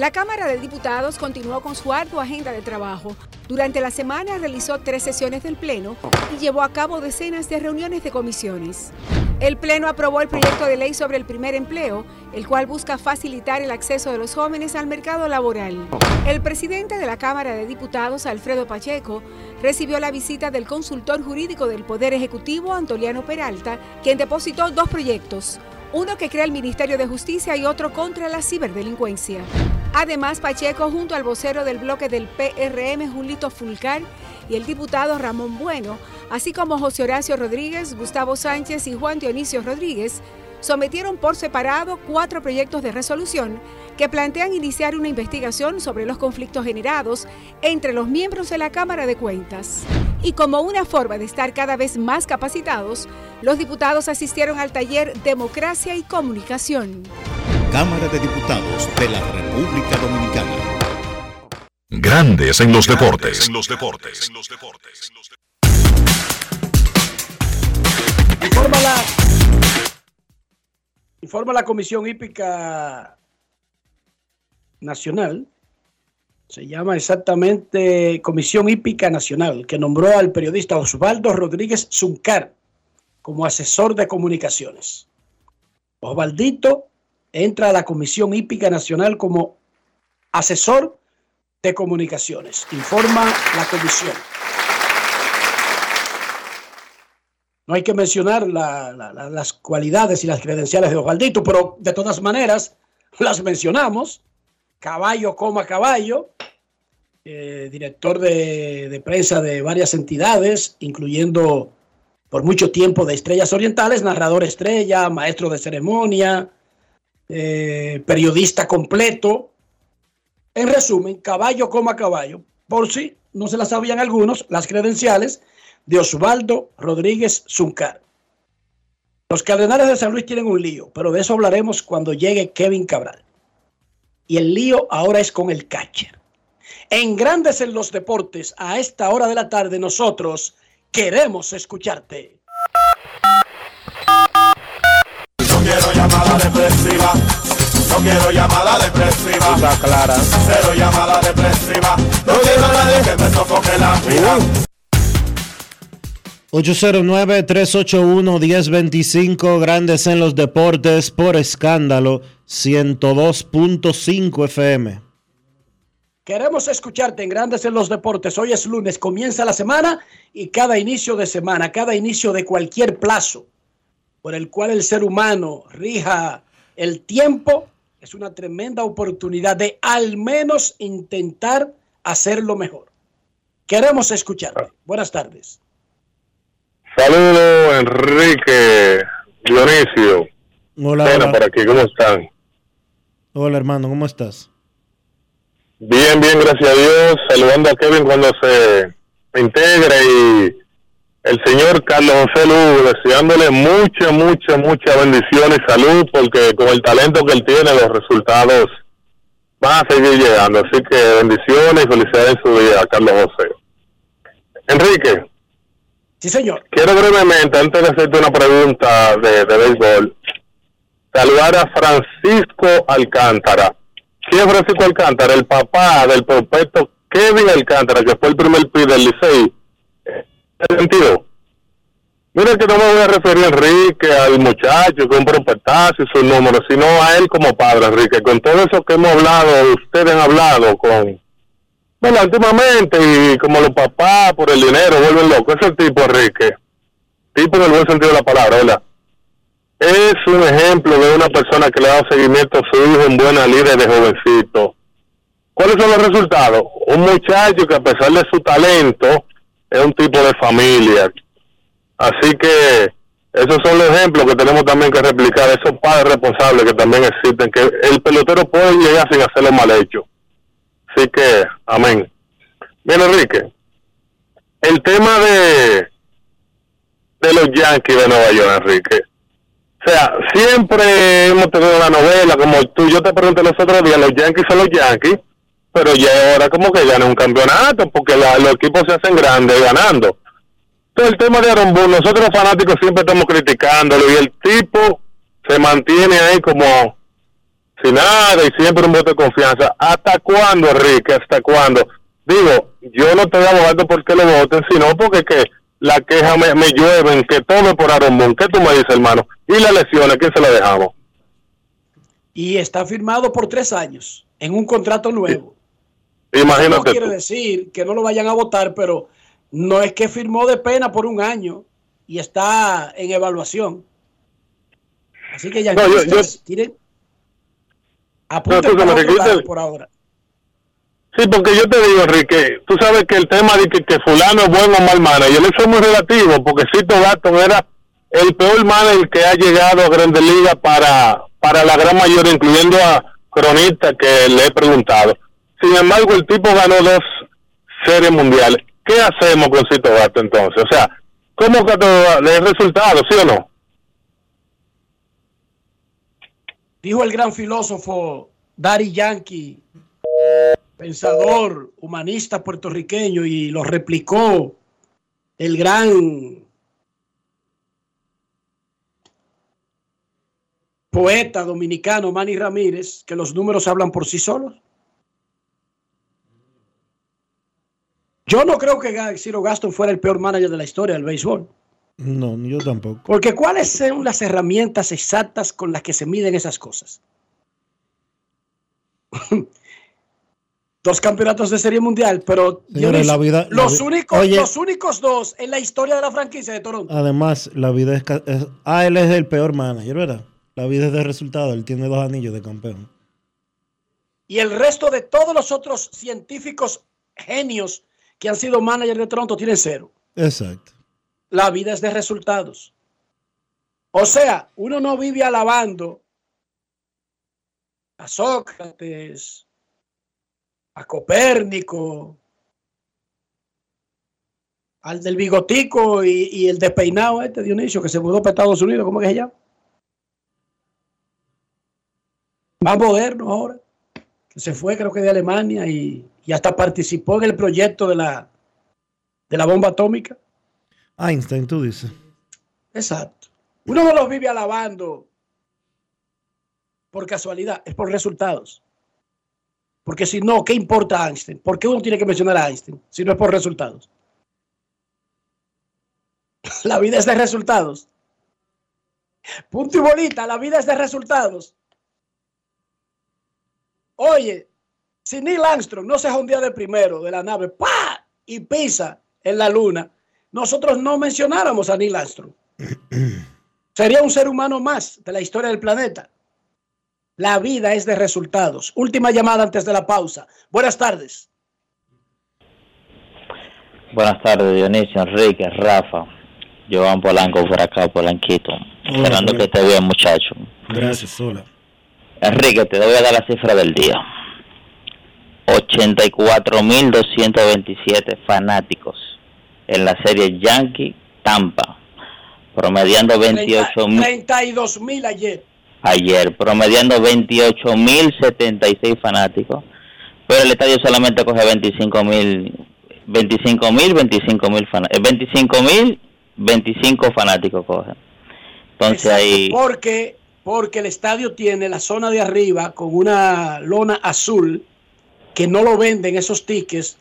La Cámara de Diputados continuó con su ardua agenda de trabajo. Durante la semana realizó tres sesiones del Pleno y llevó a cabo decenas de reuniones de comisiones. El Pleno aprobó el proyecto de ley sobre el primer empleo, el cual busca facilitar el acceso de los jóvenes al mercado laboral. El presidente de la Cámara de Diputados, Alfredo Pacheco, recibió la visita del consultor jurídico del Poder Ejecutivo, Antoliano Peralta, quien depositó dos proyectos uno que crea el Ministerio de Justicia y otro contra la ciberdelincuencia. Además, Pacheco, junto al vocero del bloque del PRM, Julito Fulcar, y el diputado Ramón Bueno, así como José Horacio Rodríguez, Gustavo Sánchez y Juan Dionisio Rodríguez, sometieron por separado cuatro proyectos de resolución que plantean iniciar una investigación sobre los conflictos generados entre los miembros de la Cámara de Cuentas. Y como una forma de estar cada vez más capacitados, los diputados asistieron al taller Democracia y Comunicación. Cámara de Diputados de la República Dominicana. Grandes en los deportes. Informa la, informa la Comisión Hípica Nacional, se llama exactamente Comisión Hípica Nacional, que nombró al periodista Osvaldo Rodríguez Zuncar como asesor de comunicaciones. Osvaldito entra a la Comisión Hípica Nacional como asesor de comunicaciones, informa la comisión. No hay que mencionar la- la- la- las cualidades y las credenciales de Osvaldito, pero de todas maneras las mencionamos. Caballo, coma caballo, eh, director de, de prensa de varias entidades, incluyendo por mucho tiempo de Estrellas Orientales, narrador estrella, maestro de ceremonia, eh, periodista completo. En resumen, caballo coma caballo, por si no se las sabían algunos, las credenciales de Osvaldo Rodríguez Zuncar. Los Cardenales de San Luis tienen un lío, pero de eso hablaremos cuando llegue Kevin Cabral. Y el lío ahora es con el catcher. En Grandes en los Deportes, a esta hora de la tarde, nosotros queremos escucharte. No quiero llamada depresiva. No quiero llamada depresiva. clara. Cero llamada depresiva. No quiero a nadie que me sofoque la vida. 809-381-1025, Grandes en los Deportes, por escándalo, 102.5 FM. Queremos escucharte en Grandes en los Deportes. Hoy es lunes, comienza la semana y cada inicio de semana, cada inicio de cualquier plazo por el cual el ser humano rija el tiempo, es una tremenda oportunidad de al menos intentar hacerlo mejor. Queremos escucharte. Buenas tardes. Saludos, Enrique, Dionisio. Hola, Bueno, hola. por aquí, ¿cómo están? Hola, hermano, ¿cómo estás? Bien, bien, gracias a Dios. Saludando a Kevin cuando se integre y el señor Carlos José Lugo, deseándole mucha, mucha, mucha bendición y salud, porque con el talento que él tiene, los resultados van a seguir llegando. Así que bendiciones y felicidades en su día, Carlos José. Enrique. Sí, señor. Quiero brevemente, antes de hacerte una pregunta de, béisbol, saludar a Francisco Alcántara. ¿Quién es Francisco Alcántara? El papá del prospecto Kevin Alcántara, que fue el primer pick del Licey. ¿En sentido? Mira que no me voy a referir a Enrique, al muchacho, que un prospectazo y sus números, sino a él como padre, Enrique. Con todo eso que hemos hablado, ustedes han hablado con... Bueno, últimamente, y como los papás por el dinero vuelven locos, ese tipo, Enrique, tipo en el buen sentido de la palabra, ¿verdad? Es un ejemplo de una persona que le da seguimiento a su hijo en buena línea de jovencito. ¿Cuáles son los resultados? Un muchacho que a pesar de su talento es un tipo de familia. Así que esos son los ejemplos que tenemos también que replicar, esos padres responsables que también existen, que el pelotero puede llegar sin hacerlo mal hecho. Así que, amén. Bien, Enrique, el tema de, de los Yankees de Nueva York, Enrique. O sea, siempre hemos tenido la novela, como tú, yo te pregunté los otros días, los Yankees son los Yankees, pero ya ahora como que ganan un campeonato, porque la- los equipos se hacen grandes ganando. Entonces el tema de Aaron Boone, nosotros fanáticos siempre estamos criticándolo y el tipo se mantiene ahí como sin nada y siempre un voto de confianza. ¿Hasta cuándo, Enrique? ¿Hasta cuándo? Digo, yo no estoy abogando porque lo voten, sino porque que la queja me, me llueven, que todo por Aaron Boone. ¿Qué tú me dices, hermano? ¿Y las lesiones? ¿Quién se las dejamos? Y está firmado por tres años en un contrato nuevo. Imagínate no quiere decir que no lo vayan a votar, pero no es que firmó de pena por un año y está en evaluación. Así que ya No, yo- yo- tienen No, te- por ahora. Sí, porque yo te digo, Enrique, tú sabes que el tema de que, que fulano es bueno o mal manager, eso es muy relativo, porque Cito Gatton era el peor manager que ha llegado a Grandes Ligas para, para la gran mayoría, incluyendo a cronistas que le he preguntado. Sin embargo, el tipo ganó dos series mundiales. ¿Qué hacemos con Cito Gatton entonces? O sea, ¿cómo que de resultados, sí o no? Dijo el gran filósofo Daddy Yankee, pensador, humanista puertorriqueño, y lo replicó el gran poeta dominicano Manny Ramírez, que los números hablan por sí solos. Yo no creo que Ciro Gaston fuera el peor manager de la historia del béisbol. No, yo tampoco. Porque ¿cuáles son las herramientas exactas con las que se miden esas cosas? dos campeonatos de serie mundial, pero la vida- los, únicos, Oye. los únicos dos en la historia de la franquicia de Toronto. Además, la vida es, Ah, él es el peor manager, ¿verdad? La vida es de resultado. Él tiene dos anillos de campeón. Y el resto de todos los otros científicos genios que han sido manager de Toronto tienen cero. Exacto. La vida es de resultados. O sea, uno no vive alabando a Sócrates, a Copérnico, al del bigotico y, y el despeinado este Dionisio que se mudó para Estados Unidos, ¿cómo que se llama? Más moderno ahora, que se fue creo que de Alemania y, y hasta participó en el proyecto de la, de la bomba atómica. Einstein, tú dices. Exacto. Uno no los vive alabando por casualidad, es por resultados. Porque si no, ¿qué importa Einstein? ¿Por qué uno tiene que mencionar a Einstein si no es por resultados? La vida es de resultados. Punto y bolita, la vida es de resultados. Oye, Si Neil Armstrong no se día de primero de la nave, ¡pa! y pisa en la luna, nosotros no mencionáramos a Neil Armstrong. Sería un ser humano más de la historia del planeta. La vida es de resultados. Última llamada antes de la pausa. Buenas tardes. Buenas tardes, Dionisio, Enrique, Rafa, Joan Polanco por acá, Polanquito. Esperando que esté bien, muchacho. Gracias, Sola. Enrique, te voy a dar la cifra del día. 84.227 fanáticos en la serie Yankee Tampa, promediando 28 mil 32 mil ayer. ayer, promediando 28.076 fanáticos, pero el estadio solamente coge 25.000, 25.000, 25.000 fanáticos, 25.000, 25 fanáticos coge. Entonces ahí, Porque, porque el estadio tiene la zona de arriba con una lona azul que no lo venden esos tickets.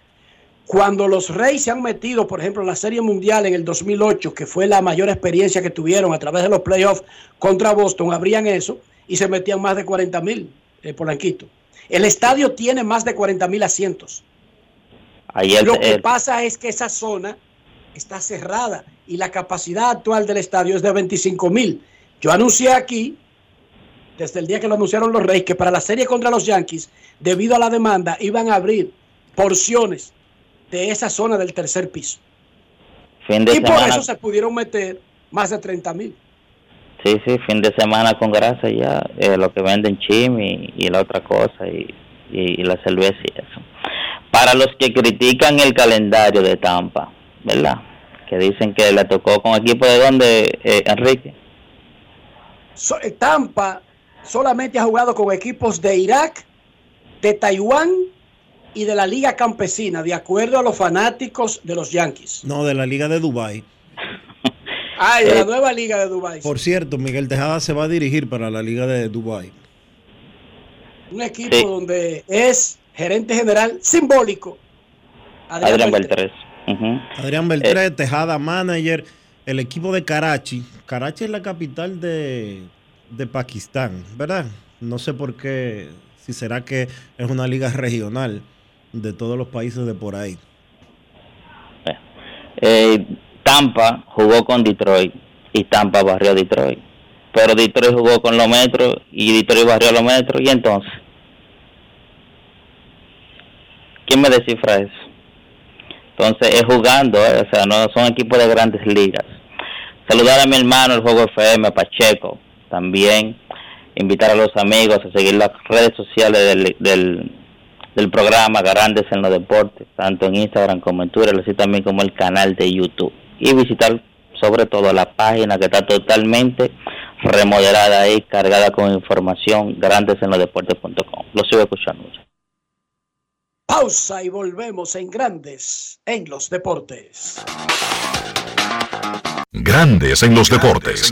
Cuando los Reyes se han metido, por ejemplo, en la Serie Mundial en el 2008, que fue la mayor experiencia que tuvieron a través de los playoffs contra Boston, abrían eso y se metían más de 40 mil, eh, Polanquito. El estadio tiene más de 40 mil asientos. ayer Lo que eh, pasa es que esa zona está cerrada y la capacidad actual del estadio es de 25 mil. Yo anuncié aquí, desde el día que lo anunciaron los Reyes, que para la serie contra los Yankees, debido a la demanda, iban a abrir porciones de esa zona del tercer piso. fin de Y por eso se pudieron meter más de 30 mil. sí, sí, fin de semana con grasa ya, eh, lo que venden chim y, y la otra cosa y, y, y la cerveza y eso. Para los que critican el calendario de Tampa, ¿verdad? Que dicen que le tocó con equipo de dónde, eh, Enrique. So- eh, Tampa solamente ha jugado con equipos de Irak, de Taiwán y de la Liga Campesina, de acuerdo a los fanáticos de los Yankees. No, de la Liga de Dubai. Ah, y de Eh, la nueva Liga de Dubái. Por cierto, Miguel Tejada se va a dirigir para la Liga de Dubai. Un equipo donde es gerente general simbólico. Adrián Adrián Beltré. Beltrés. Adrián Eh. Beltré, Tejada, manager. El equipo de Karachi. Karachi es la capital de, de Pakistán, ¿verdad? No sé por qué, si será que es una liga regional de todos los países de por ahí. Eh, Tampa jugó con Detroit y Tampa barrió Detroit. Pero Detroit jugó con los metros y Detroit barrió los metros. Y entonces, ¿quién me descifra eso? Entonces, es jugando, ¿eh? o sea, no son equipos de grandes ligas. Saludar a mi hermano, el Juego FM, Pacheco, también. Invitar a los amigos a seguir las redes sociales del, del, del programa Grandes en los Deportes, tanto en Instagram como en Twitter, así también como el canal de YouTube. Y visitar sobre todo la página que está totalmente remodelada ahí, cargada con información, grandesenlodeportes.com. Lo sigo escuchando. Pausa y volvemos en Grandes en los Deportes. Grandes en los deportes.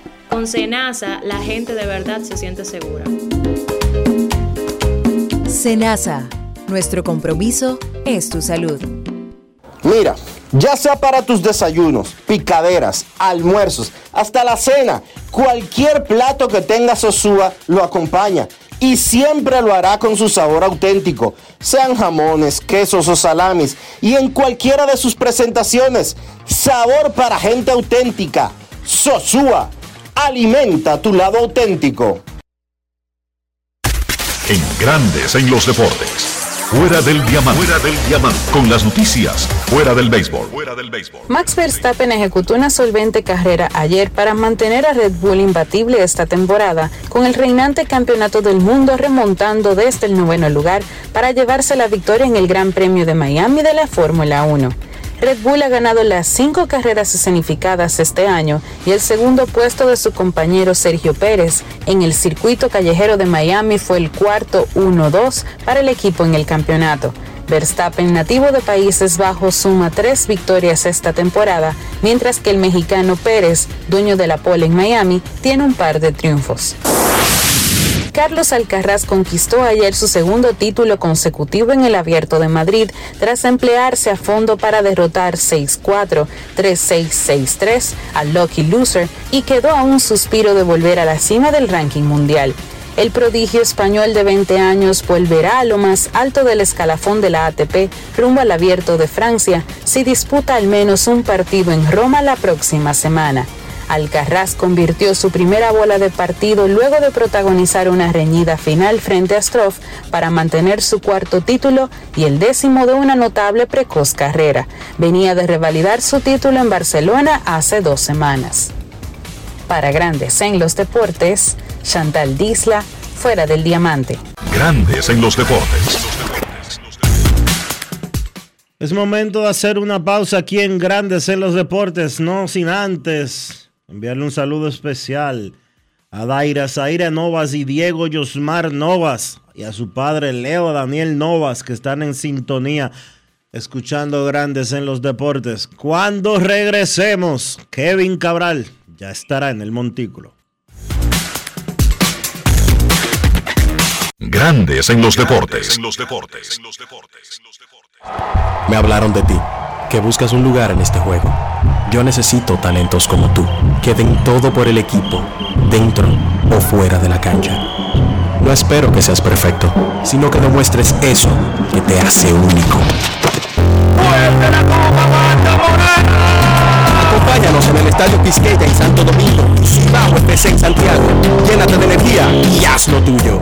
Con Senasa, la gente de verdad se siente segura. Senasa, nuestro compromiso es tu salud. Mira, ya sea para tus desayunos, picaderas, almuerzos, hasta la cena, cualquier plato que tenga Sosúa lo acompaña y siempre lo hará con su sabor auténtico, sean jamones, quesos o salamis y en cualquiera de sus presentaciones. Sabor para gente auténtica. Sosúa, alimenta tu lado auténtico. En Grandes en los deportes. Fuera del diamante. Fuera del diamante. Con las noticias. Fuera del béisbol. Fuera del béisbol. Max Verstappen ejecutó una solvente carrera ayer para mantener a Red Bull imbatible esta temporada, con el reinante campeonato del mundo remontando desde el noveno lugar para llevarse la victoria en el Gran Premio de Miami de la Fórmula 1. Red Bull ha ganado las cinco carreras escenificadas este año y el segundo puesto de su compañero Sergio Pérez en el circuito callejero de Miami fue el cuarto 1-2 para el equipo en el campeonato. Verstappen, nativo de Países Bajos, suma tres victorias esta temporada, mientras que el mexicano Pérez, dueño de la pole en Miami, tiene un par de triunfos. Carlos Alcaraz conquistó ayer su segundo título consecutivo en el Abierto de Madrid tras emplearse a fondo para derrotar 6-4, 3-6, 6-3 al Lucky Loser y quedó a un suspiro de volver a la cima del ranking mundial. El prodigio español de 20 años volverá a lo más alto del escalafón de la ATP rumbo al Abierto de Francia si disputa al menos un partido en Roma la próxima semana. Alcaraz convirtió su primera bola de partido luego de protagonizar una reñida final frente a Stroff para mantener su cuarto título y el décimo de una notable precoz carrera. Venía de revalidar su título en Barcelona hace dos semanas. Para Grandes en los Deportes, Chantal Disla, fuera del diamante. Grandes en los deportes. Es momento de hacer una pausa aquí en Grandes en los Deportes, no sin antes enviarle un saludo especial a Daira Zaira Novas y Diego Yosmar Novas y a su padre Leo Daniel Novas que están en sintonía escuchando Grandes en los Deportes. Cuando regresemos, Kevin Cabral ya estará en el montículo. Grandes en los deportes. En los deportes. Me hablaron de ti, que buscas un lugar en este juego. Yo necesito talentos como tú, que den todo por el equipo, dentro o fuera de la cancha. No espero que seas perfecto, sino que demuestres eso que te hace único. Acompáñanos en el Estadio Quisqueya en Santo Domingo Cibao FC en Santiago. Llénate de energía y haz lo tuyo.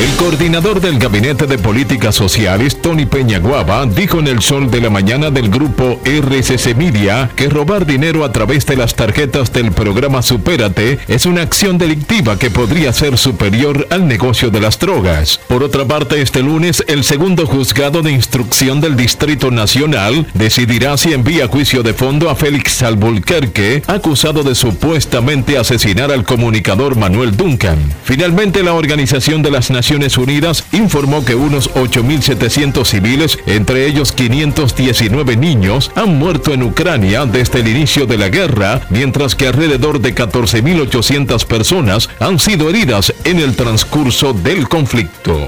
El coordinador del Gabinete de Políticas Sociales, Tony Peñaguaba, dijo en el sol de la mañana del grupo RCC Media que robar dinero a través de las tarjetas del programa Supérate es una acción delictiva que podría ser superior al negocio de las drogas. Por otra parte, este lunes, el segundo juzgado de instrucción del Distrito Nacional decidirá si envía juicio de fondo a Félix Albuquerque, acusado de supuestamente asesinar al comunicador Manuel Duncan. Finalmente, la Organización de las Naciones Unidas informó que unos 8.700 civiles, entre ellos 519 niños, han muerto en Ucrania desde el inicio de la guerra, mientras que alrededor de 14.800 personas han sido heridas en el transcurso del conflicto.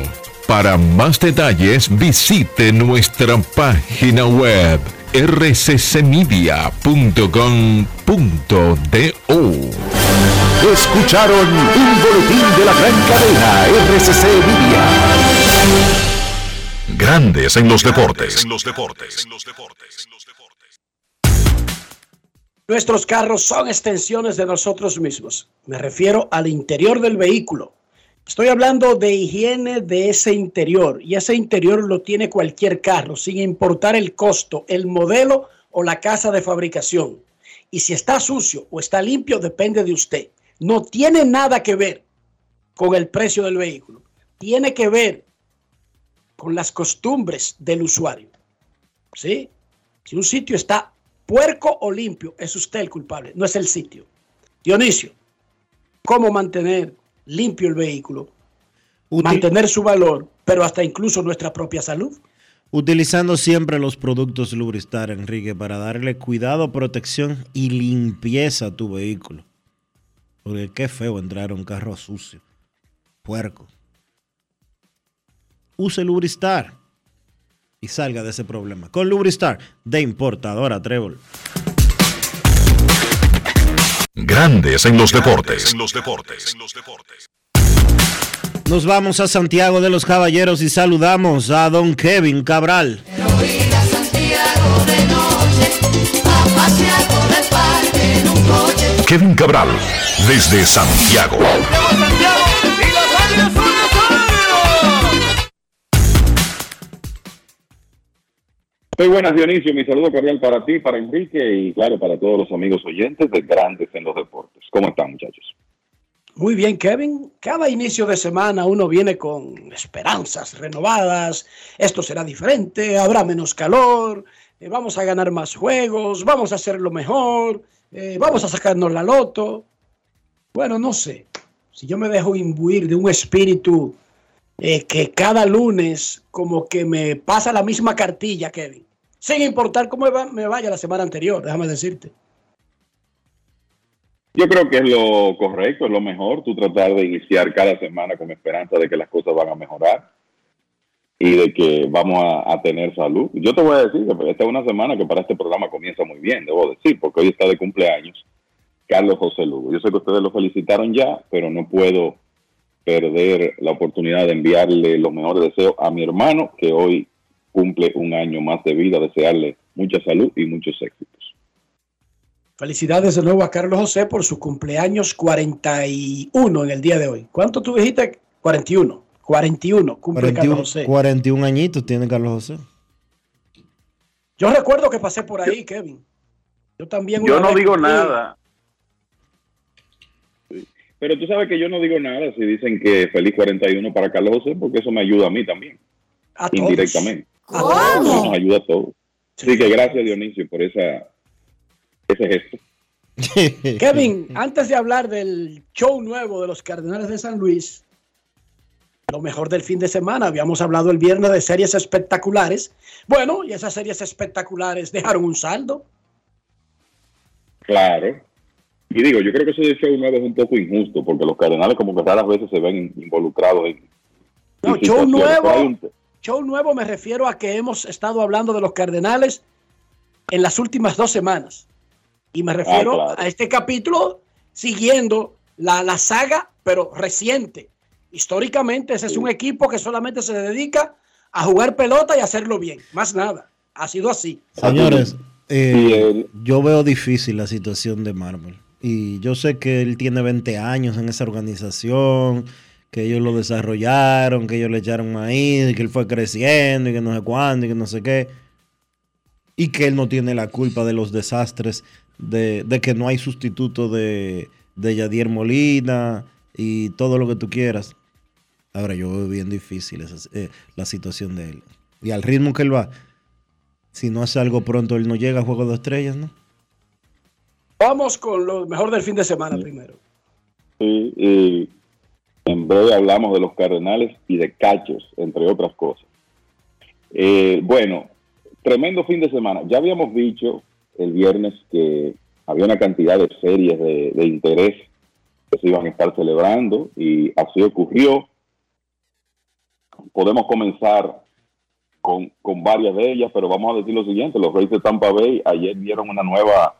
Para más detalles, visite nuestra página web rccmedia.com.do. Escucharon un boletín de la gran cadena RCC Media. Grandes en los deportes. En los deportes. Nuestros carros son extensiones de nosotros mismos. Me refiero al interior del vehículo. Estoy hablando de higiene de ese interior y ese interior lo tiene cualquier carro, sin importar el costo, el modelo o la casa de fabricación. Y si está sucio o está limpio, depende de usted. No tiene nada que ver con el precio del vehículo. Tiene que ver con las costumbres del usuario. ¿Sí? Si un sitio está puerco o limpio, es usted el culpable, no es el sitio. Dionisio, ¿cómo mantener limpio el vehículo? Mantener su valor, pero hasta incluso nuestra propia salud. Utilizando siempre los productos Lubristar, Enrique, para darle cuidado, protección y limpieza a tu vehículo. Porque qué feo entrar a un carro sucio, puerco. Use Lubristar y salga de ese problema. Con Lubristar, de importadora Trébol. Grandes en los deportes. En los deportes. Nos vamos a Santiago de los Caballeros y saludamos a don Kevin Cabral. Ir a Santiago de noche, a pasear por el parque en un coche. Kevin Cabral, desde Santiago. Muy buenas, Dionisio. Mi saludo cordial para ti, para Enrique y, claro, para todos los amigos oyentes de Grandes en los Deportes. ¿Cómo están, muchachos? Muy bien, Kevin. Cada inicio de semana uno viene con esperanzas renovadas. Esto será diferente, habrá menos calor, eh, vamos a ganar más juegos, vamos a hacerlo mejor, eh, vamos a sacarnos la loto. Bueno, no sé. Si yo me dejo imbuir de un espíritu eh, que cada lunes como que me pasa la misma cartilla, Kevin, sin importar cómo me va- me vaya la semana anterior, déjame decirte. Yo creo que es lo correcto, es lo mejor, tú tratar de iniciar cada semana con esperanza de que las cosas van a mejorar y de que vamos a, tener salud. Yo te voy a decir que esta es una semana que para este programa comienza muy bien, debo decir, porque hoy está de cumpleaños Carlos José Lugo. Yo sé que ustedes lo felicitaron ya, pero no puedo perder la oportunidad de enviarle los mejores deseos a mi hermano, que hoy cumple un año más de vida, desearle mucha salud y muchos éxitos. Felicidades de nuevo a Carlos José por su cumpleaños 41 en el día de hoy. ¿Cuánto tú dijiste? 41. 41 cumple 41, Carlos José. 41 añitos tiene Carlos José. Yo recuerdo que pasé por ahí, Kevin. Yo también. Yo no digo nada. Pero tú sabes que yo no digo nada si dicen que feliz 41 para Carlos José, porque eso me ayuda a mí también, A indirectamente. Todos. Eso nos ayuda a todos. Así que gracias Dionisio por esa ese gesto. Kevin, antes de hablar del show nuevo de los Cardenales de San Luis, lo mejor del fin de semana, habíamos hablado el viernes de series espectaculares. Bueno, y esas series espectaculares dejaron un saldo. Claro. Y digo, yo creo que eso de show nuevo es un poco injusto, porque los cardenales como que raras veces se ven involucrados en... No, en show nuevo. Un- Show nuevo me refiero a que hemos estado hablando de los Cardenales en las últimas dos semanas. Y me refiero Ah, claro. a este capítulo siguiendo la, la saga, pero reciente. Históricamente, ese es un equipo que solamente se dedica a jugar pelota y hacerlo bien. Más nada. Ha sido así. Señores, eh, yo veo difícil la situación de Marvel. Y yo sé que él tiene 20 años en esa organización, que ellos lo desarrollaron, que ellos le echaron maíz, y que él fue creciendo y que no sé cuándo y que no sé qué. Y que él no tiene la culpa de los desastres, de, de que no hay sustituto de, de Yadier Molina y todo lo que tú quieras. Ahora yo veo bien difícil esa- eh, la situación de él. Y al ritmo que él va, si no hace algo pronto, él no llega a Juego de Estrellas, ¿no? Vamos con lo mejor del fin de semana primero. Sí, y en breve hablamos de los Cardenales y de Cachos, entre otras cosas. Eh, bueno, tremendo fin de semana. Ya habíamos dicho el viernes que había una cantidad de series de, de interés que se iban a estar celebrando y así ocurrió. Podemos comenzar con, con varias de ellas, pero vamos a decir lo siguiente, los Reyes de Tampa Bay ayer dieron una nueva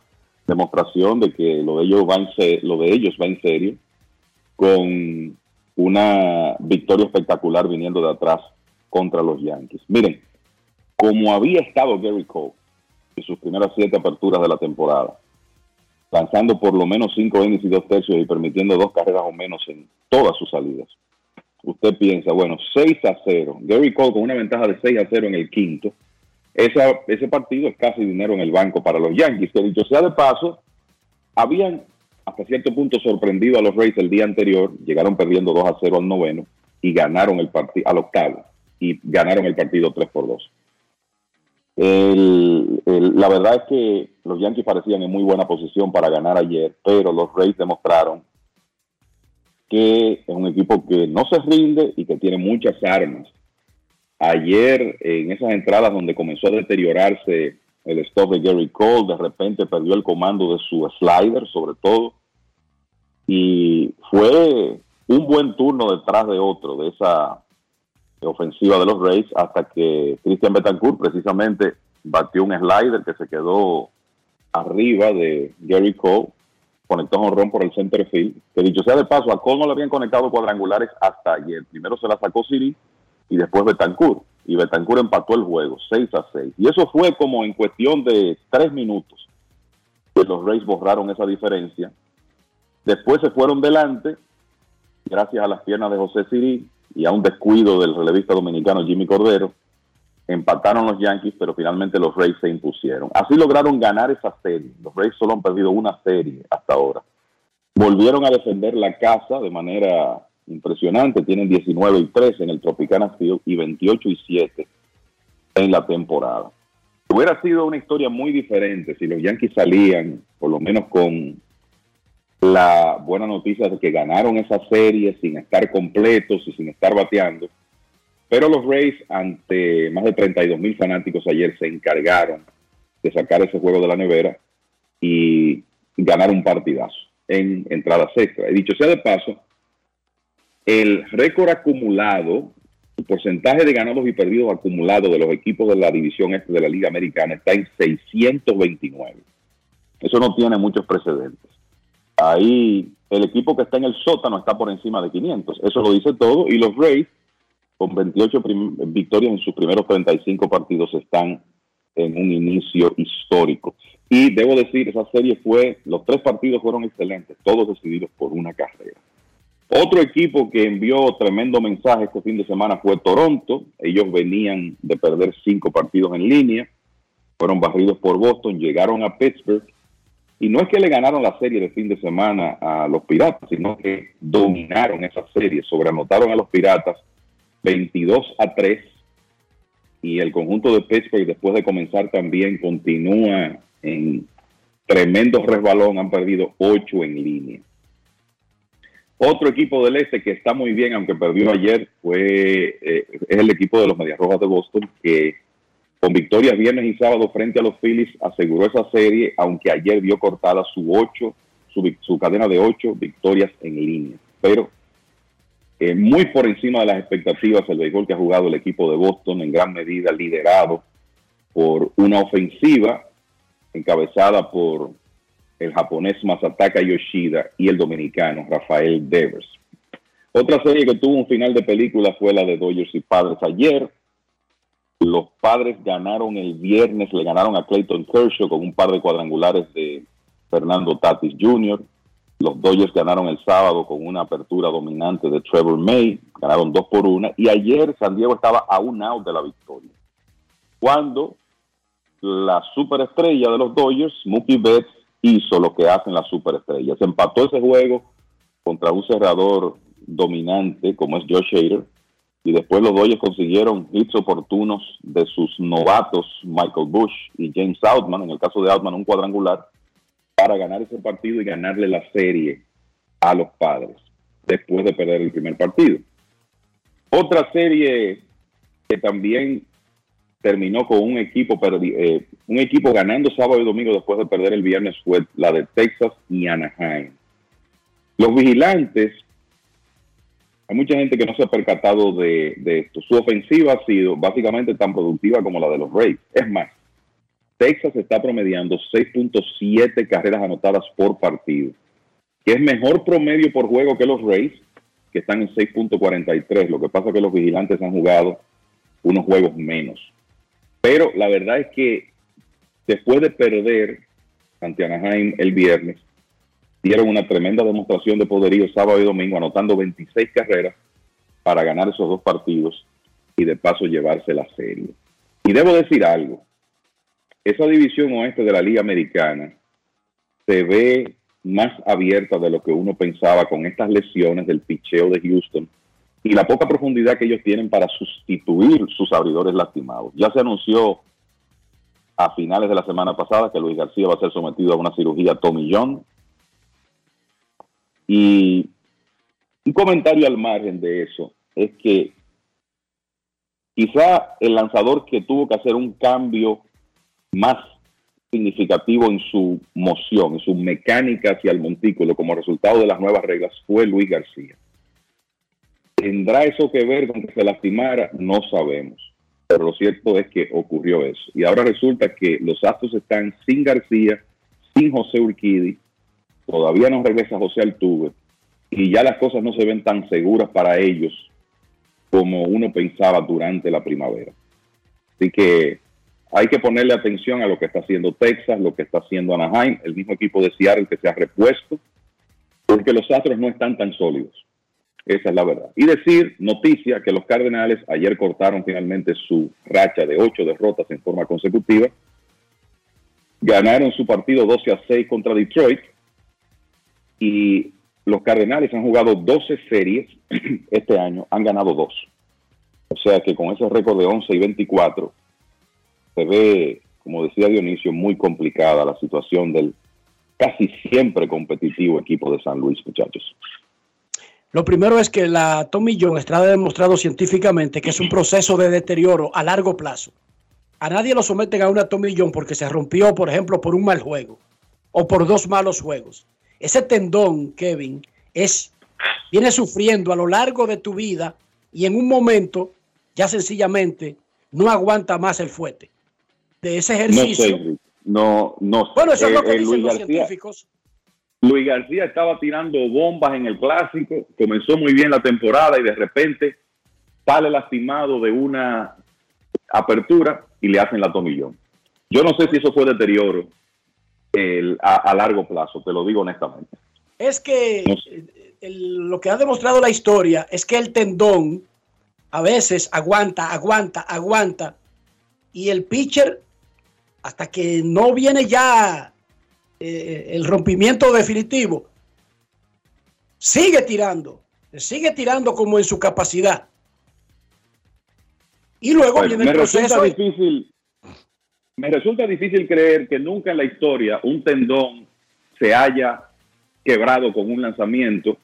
demostración de que lo de ellos va en, lo de ellos va en serio con una victoria espectacular viniendo de atrás contra los Yankees. Miren, como había estado Gary Cole en sus primeras siete aperturas de la temporada, lanzando por lo menos cinco innings y dos tercios y permitiendo dos carreras o menos en todas sus salidas. Usted piensa, bueno, 6 a 0. Gary Cole con una ventaja de 6 a 0 en el quinto. Esa- ese partido es casi dinero en el banco para los Yankees, que dicho sea de paso, habían hasta cierto punto sorprendido a los Rays el día anterior, llegaron perdiendo 2 a 0 al noveno y ganaron el partido al octavo y ganaron el partido 3 por 2. El- el- la verdad es que los Yankees parecían en muy buena posición para ganar ayer, pero los Rays demostraron que es un equipo que no se rinde y que tiene muchas armas. Ayer, en esas entradas donde comenzó a deteriorarse el stop de Gary Cole, de repente perdió el comando de su slider, sobre todo, y fue un buen turno detrás de otro de esa ofensiva de los Rays hasta que Christian Betancourt precisamente batió un slider que se quedó arriba de Gary Cole, conectó un honrón por el center field, que dicho sea de paso, a Cole no le habían conectado cuadrangulares hasta ayer. Primero se la sacó Siri y después Betancourt. Y Betancourt empató el juego, 6 a 6. Y eso fue como en cuestión de tres minutos que los Rays borraron esa diferencia. Después se fueron delante, gracias a las piernas de José Siri y a un descuido del relevista dominicano Jimmy Cordero. Empataron los Yankees, pero finalmente los Rays se impusieron. Así lograron ganar esa serie. Los Rays solo han perdido una serie hasta ahora. Volvieron a defender la casa de manera impresionante. Tienen 19 y 13 en el Tropicana Field y 28 y 7 en la temporada. Hubiera sido una historia muy diferente si los Yankees salían, por lo menos con la buena noticia de que ganaron esa serie sin estar completos y sin estar bateando. Pero los Rays, ante más de 32 mil fanáticos ayer, se encargaron de sacar ese juego de la nevera y ganar un partidazo en entradas extra. He dicho sea de paso, el récord acumulado, el porcentaje de ganados y perdidos acumulado de los equipos de la división este de la Liga Americana está en 629. Eso no tiene muchos precedentes. Ahí el equipo que está en el sótano está por encima de 500. Eso lo dice todo. Y los Rays, con 28 prim- victorias en sus primeros 35 partidos, están en un inicio histórico. Y debo decir, esa serie fue, los tres partidos fueron excelentes, todos decididos por una carrera. Otro equipo que envió tremendo mensaje este fin de semana fue Toronto. Ellos venían de perder cinco partidos en línea, fueron barridos por Boston, llegaron a Pittsburgh y no es que le ganaron la serie de fin de semana a los Piratas, sino que dominaron esa serie, sobreanotaron a los Piratas 22 a 3 y el conjunto de Pittsburgh después de comenzar también continúa en tremendo resbalón, han perdido 8 en línea. Otro equipo del este que está muy bien, aunque perdió ayer, fue eh, es el equipo de los Medias Rojas de Boston, que con victorias viernes y sábado frente a los Phillies aseguró esa serie, aunque ayer vio cortada su ocho, su, cadena de ocho victorias en línea. Pero eh, muy por encima de las expectativas el béisbol que ha jugado el equipo de Boston, en gran medida liderado por una ofensiva encabezada por el japonés Masataka Yoshida y el dominicano Rafael Devers. Otra serie que tuvo un final de película fue la de Dodgers y Padres ayer. Los Padres ganaron el viernes, le ganaron a Clayton Kershaw con un par de cuadrangulares de Fernando Tatis Jr. Los Dodgers ganaron el sábado con una apertura dominante de Trevor May, ganaron dos por una. Y ayer San Diego estaba a un out de la victoria. Cuando la superestrella de los Dodgers, Mookie Betts, hizo lo que hacen las superestrellas. Empató ese juego contra un cerrador dominante como es Josh Hader y después los Dodgers consiguieron hits oportunos de sus novatos Michael Bush y James Outman, en el caso de Outman un cuadrangular, para ganar ese partido y ganarle la serie a los padres después de perder el primer partido. Otra serie que también terminó con un equipo eh, un equipo ganando sábado y domingo después de perder el viernes fue la de Texas y Anaheim. Los vigilantes, hay mucha gente que no se ha percatado de, de esto. Su ofensiva ha sido básicamente tan productiva como la de los Rays. Es más, Texas está promediando 6.7 carreras anotadas por partido, que es mejor promedio por juego que los Rays, que están en 6.43. Lo que pasa es que los vigilantes han jugado unos juegos menos. Pero la verdad es que después de perder ante Anaheim el viernes, dieron una tremenda demostración de poderío sábado y domingo, anotando 26 carreras para ganar esos dos partidos y de paso llevarse la serie. Y debo decir algo, esa división oeste de la Liga Americana se ve más abierta de lo que uno pensaba con estas lesiones del picheo de Houston y la poca profundidad que ellos tienen para sustituir sus abridores lastimados. Ya se anunció a finales de la semana pasada que Luis García va a ser sometido a una cirugía Tommy John. Y un comentario al margen de eso es que quizá el lanzador que tuvo que hacer un cambio más significativo en su moción, en su mecánica hacia el montículo como resultado de las nuevas reglas fue Luis García. ¿Tendrá eso que ver con que se lastimara? No sabemos. Pero lo cierto es que ocurrió eso. Y ahora resulta que los Astros están sin García, sin José Urquidi, todavía no regresa José Altuve, y ya las cosas no se ven tan seguras para ellos como uno pensaba durante la primavera. Así que hay que ponerle atención a lo que está haciendo Texas, lo que está haciendo Anaheim, el mismo equipo de Seattle que se ha repuesto, porque los Astros no están tan sólidos. Esa es la verdad. Y decir, noticia, que los Cardenales ayer cortaron finalmente su racha de ocho derrotas en forma consecutiva. Ganaron su partido 12 a 6 contra Detroit. Y los Cardenales han jugado 12 series este año, han ganado dos. O sea que con ese récord de 11 y 24 se ve, como decía Dionisio, muy complicada la situación del casi siempre competitivo equipo de San Luis, muchachos. Lo primero es que la Tommy John está demostrado científicamente que es un proceso de deterioro a largo plazo. A nadie lo someten a una Tommy John porque se rompió, por ejemplo, por un mal juego o por dos malos juegos. Ese tendón, Kevin, es viene sufriendo a lo largo de tu vida y en un momento ya sencillamente no aguanta más el fuete de ese No ejercicio. sé, Enrique. no, no sé. Bueno, eso es lo Eh, que eh, dicen Luis los García- científicos. Luis García estaba tirando bombas en el clásico, comenzó muy bien la temporada y de repente sale lastimado de una apertura y le hacen la tomillón. Yo no sé si eso fue deterioro el- a, a largo plazo, te lo digo honestamente. Es que No sé. eh, el- lo que ha demostrado la historia es que el tendón a veces aguanta, aguanta, aguanta y el pitcher hasta que no viene ya eh, el rompimiento definitivo sigue tirando, sigue tirando como en su capacidad. Y luego viene me el proceso. resulta difícil, me resulta difícil creer que nunca en la historia un tendón se haya quebrado con un lanzamiento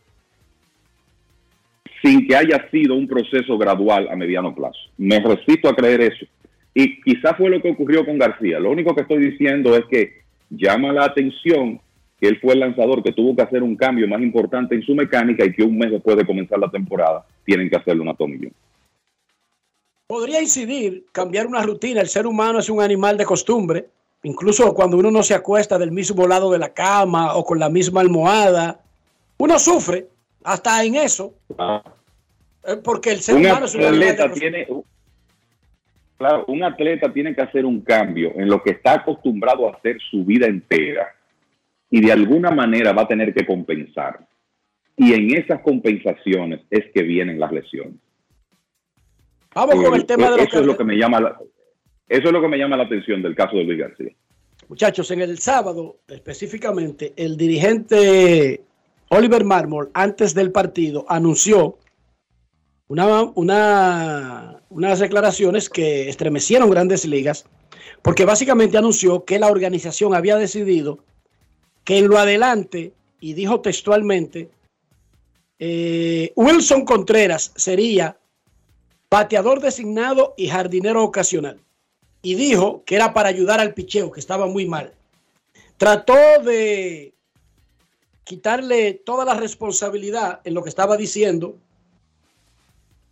sin que haya sido un proceso gradual a mediano plazo. Me resisto a creer eso. Y quizás fue lo que ocurrió con García. Lo único que estoy diciendo es que llama la atención que él fue el lanzador que tuvo que hacer un cambio más importante en su mecánica y que un mes después de comenzar la temporada tienen que hacerle una tomillón. Podría incidir, cambiar una rutina. El ser humano es un animal de costumbre. Incluso cuando uno no se acuesta del mismo lado de la cama o con la misma almohada, uno sufre hasta en eso, eh, porque el ser humano es un animal de costumbre. tiene claro un atleta tiene que hacer un cambio en lo que está acostumbrado a hacer su vida entera y de alguna manera va a tener que compensar. Y en esas compensaciones es que vienen las lesiones. Vamos con el Eh, tema de los eso es lo que me llama la, eso es lo que me llama la atención del caso de Luis García. Muchachos, en el sábado específicamente, el dirigente Oliver Marmol, antes del partido, anunció una, una- unas declaraciones que estremecieron grandes ligas, porque básicamente anunció que la organización había decidido que en lo adelante, y dijo textualmente, eh, Wilson Contreras sería bateador designado y jardinero ocasional y dijo que era para ayudar al picheo, que estaba muy mal. Trató de quitarle toda la responsabilidad en lo que estaba diciendo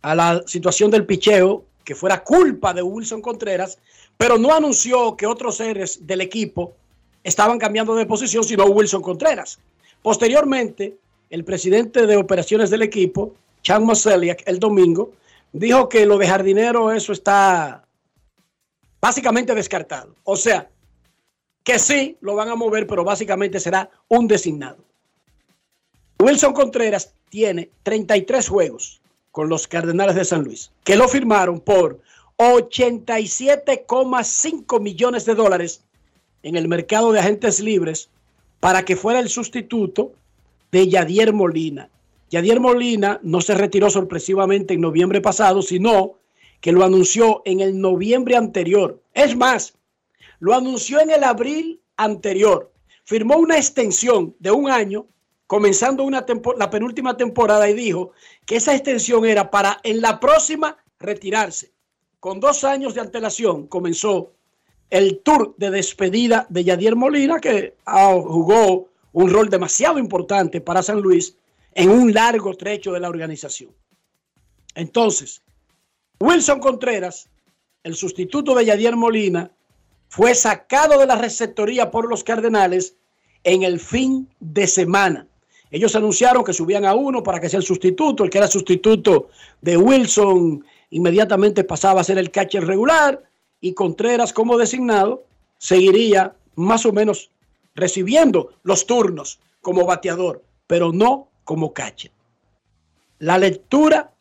a la situación del picheo, que fuera culpa de Wilson Contreras, pero no anunció que otros seres del equipo estaban cambiando de posición, sino Wilson Contreras. Posteriormente, el presidente de operaciones del equipo, Chan Moseliak, el domingo, dijo que lo de jardinero, eso está básicamente descartado. O sea, que sí lo van a mover, pero básicamente será un designado. Wilson Contreras tiene 33 juegos con los Cardenales de San Luis, que lo firmaron por 87,5 millones de dólares en el mercado de agentes libres para que fuera el sustituto de Yadier Molina. Yadier Molina no se retiró sorpresivamente en noviembre pasado, sino que lo anunció en el noviembre anterior. Es más, lo anunció en el abril anterior. Firmó una extensión de un año, comenzando una la penúltima temporada, y dijo que esa extensión era para en la próxima retirarse. Con dos años de antelación comenzó el tour de despedida de Yadier Molina, que ah, jugó un rol demasiado importante para San Luis en un largo trecho de la organización. Entonces, Wilson Contreras, el sustituto de Yadier Molina, fue sacado de la receptoría por los Cardenales en el fin de semana. Ellos anunciaron que subían a uno para que sea el sustituto, el que era sustituto de Wilson inmediatamente pasaba a ser el catcher regular y Contreras como designado seguiría más o menos recibiendo los turnos como bateador, pero no como catcher. la lectura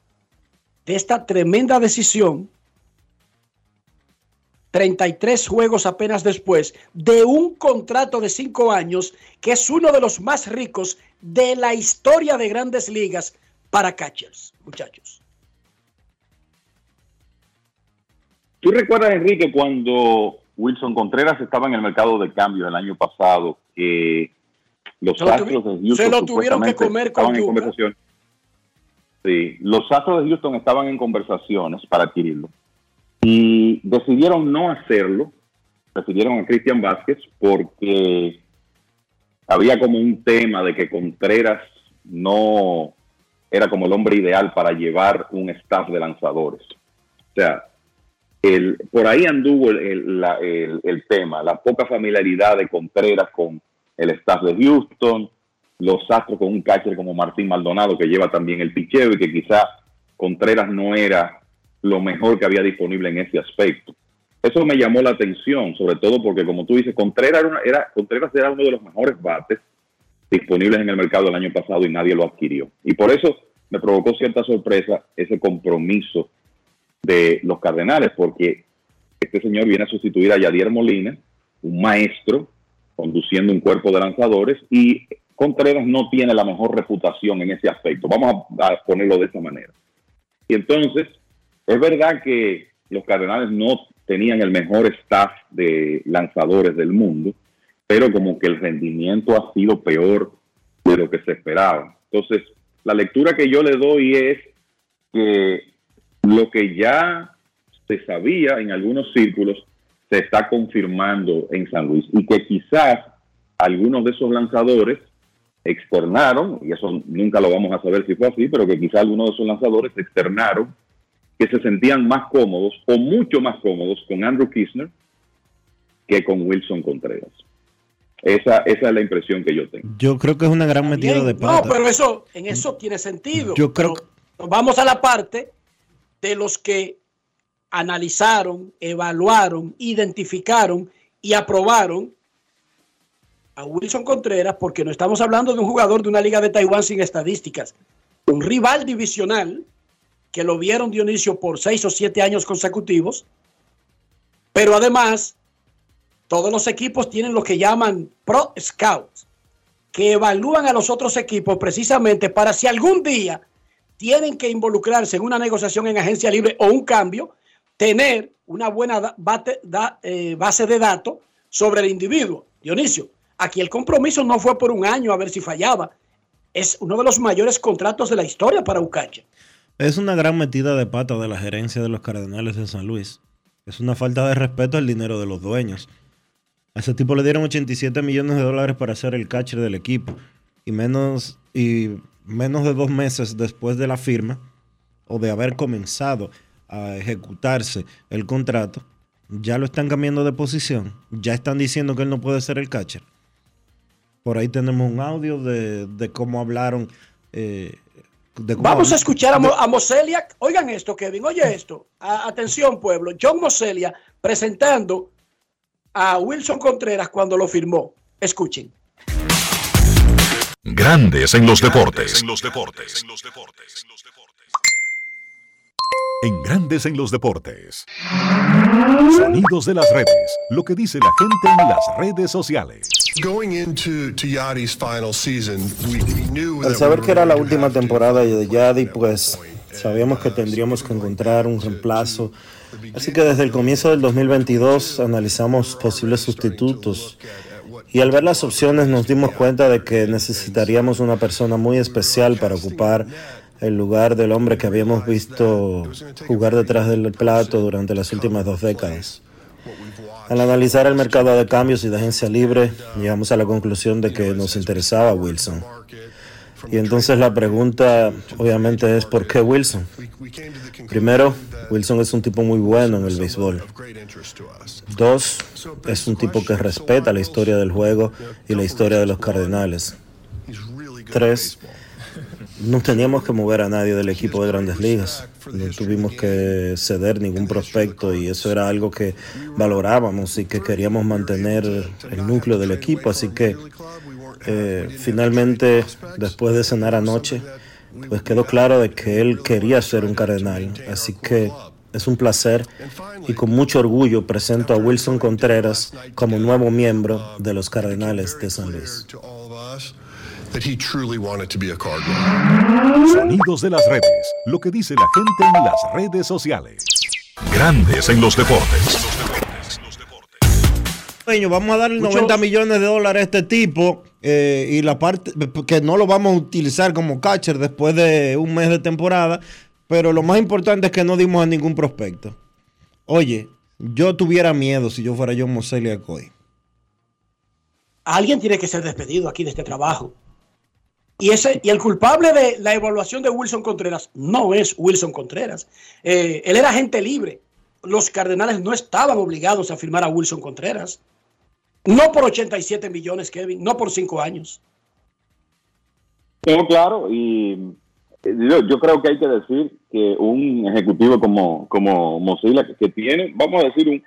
de esta tremenda decisión, 33 juegos apenas después, de un contrato de 5 años que es uno de los más ricos de la historia de grandes ligas para catchers, muchachos. ¿Tú recuerdas, Enrique, cuando Wilson Contreras estaba en el mercado de cambio el año pasado, que los Astros de Houston se lo tuvieron que supuestamente comer con estaban en yuca. conversación? Sí, los Astros de Houston estaban en conversaciones para adquirirlo y decidieron no hacerlo, decidieron a Cristian Vázquez porque había como un tema de que Contreras no era como el hombre ideal para llevar un staff de lanzadores. O sea, el, por ahí anduvo el, el- el tema, la poca familiaridad de Contreras con el staff de Houston, los Astros con un catcher como Martín Maldonado que lleva también el picheo y que quizá Contreras no era lo mejor que había disponible en ese aspecto. Eso me llamó la atención, sobre todo porque como tú dices, Contreras era, Contreras era uno de los mejores bates disponibles en el mercado el año pasado y nadie lo adquirió. Y por eso me provocó cierta sorpresa ese compromiso de los Cardenales, porque este señor viene a sustituir a Yadier Molina, un maestro conduciendo un cuerpo de lanzadores, y Contreras no tiene la mejor reputación en ese aspecto. Vamos a, a ponerlo de esa manera. Y entonces, es verdad que los Cardenales no tenían el mejor staff de lanzadores del mundo, pero como que el rendimiento ha sido peor de lo que se esperaba. Entonces, la lectura que yo le doy es que lo que ya se sabía en algunos círculos se está confirmando en San Luis y que quizás algunos de esos lanzadores externaron, y eso nunca lo vamos a saber si fue así, pero que quizás algunos de esos lanzadores externaron que se sentían más cómodos o mucho más cómodos con Andrew Kirchner que con Wilson Contreras. Esa, esa es la impresión que yo tengo. Yo creo que es una gran metida de No, pata. pero eso, en eso tiene sentido. Yo creo Pero vamos a la parte de los que analizaron, evaluaron, identificaron y aprobaron a Wilson Contreras, porque no estamos hablando de un jugador de una liga de Taiwán sin estadísticas, un rival divisional que lo vieron Dionisio por seis o siete años consecutivos, pero además todos los equipos tienen lo que llaman Pro Scouts, que evalúan a los otros equipos precisamente para si algún día tienen que involucrarse en una negociación en agencia libre o un cambio, tener una buena eh, base de datos sobre el individuo. Dionisio, aquí el compromiso no fue por un año a ver si fallaba. Es uno de los mayores contratos de la historia para Ucacha. Es una gran metida de pata de la gerencia de los Cardenales de San Luis. Es una falta de respeto al dinero de los dueños. A ese tipo le dieron 87 millones de dólares para ser el catcher del equipo. Y menos, y menos de dos meses después de la firma o de haber comenzado a ejecutarse el contrato, ya lo están cambiando de posición. Ya están diciendo que él no puede ser el catcher. Por ahí tenemos un audio de, de cómo hablaron. eh, Vamos a escuchar a, Mo- a Moselia. Oigan esto, Kevin. Oye esto. A- atención, pueblo. John Moselia presentando a Wilson Contreras cuando lo firmó. Escuchen. Grandes en los deportes. En los deportes. En Grandes en los Deportes. Sonidos de las redes. Lo que dice la gente en las redes sociales. Going into to Yachty's final season, we, we knew Al saber que era la última temporada de Yadi, pues sabíamos que tendríamos que encontrar un reemplazo. Así que desde el comienzo del 2022 analizamos posibles sustitutos. Y al ver las opciones nos dimos cuenta de que necesitaríamos una persona muy especial para ocupar el lugar del hombre que habíamos visto jugar detrás del plato durante las últimas dos décadas. Al analizar el mercado de cambios y de agencia libre, llegamos a la conclusión de que nos interesaba Wilson. Y entonces la pregunta obviamente es ¿por qué Wilson? Primero, Wilson es un tipo muy bueno en el béisbol. Dos, es un tipo que respeta la historia del juego y la historia de los Cardenales. Tres, no teníamos que mover a nadie del equipo de grandes ligas. No tuvimos que ceder ningún prospecto y eso era algo que valorábamos y que queríamos mantener el núcleo del equipo. Así que eh, finalmente, después de cenar anoche, pues quedó claro de que él quería ser un cardenal. Así que es un placer y con mucho orgullo presento a Wilson Contreras como nuevo miembro de los Cardenales de San Luis. That he truly wanted to be a Cardinal. Sonidos de las redes. Lo que dice la gente en las redes sociales. Grandes en los deportes. Vamos a darle Muchos- 90 millones de dólares a este tipo eh, y la parte que no lo vamos a utilizar como catcher después de un mes de temporada, pero lo más importante es que no dimos a ningún prospecto. Oye, yo tuviera miedo si yo fuera John Moseley Acoy. Alguien tiene que ser despedido aquí de este trabajo. Y, ese, y el culpable de la evaluación de Wilson Contreras no es Wilson Contreras. Eh, él era agente libre. Los Cardenales no estaban obligados a firmar a Wilson Contreras. No por 87 millones, Kevin, no por 5 años. Tengo claro y eh, yo, yo creo que hay que decir que un ejecutivo como, como Mozilla, que- que tiene, vamos a decir, un,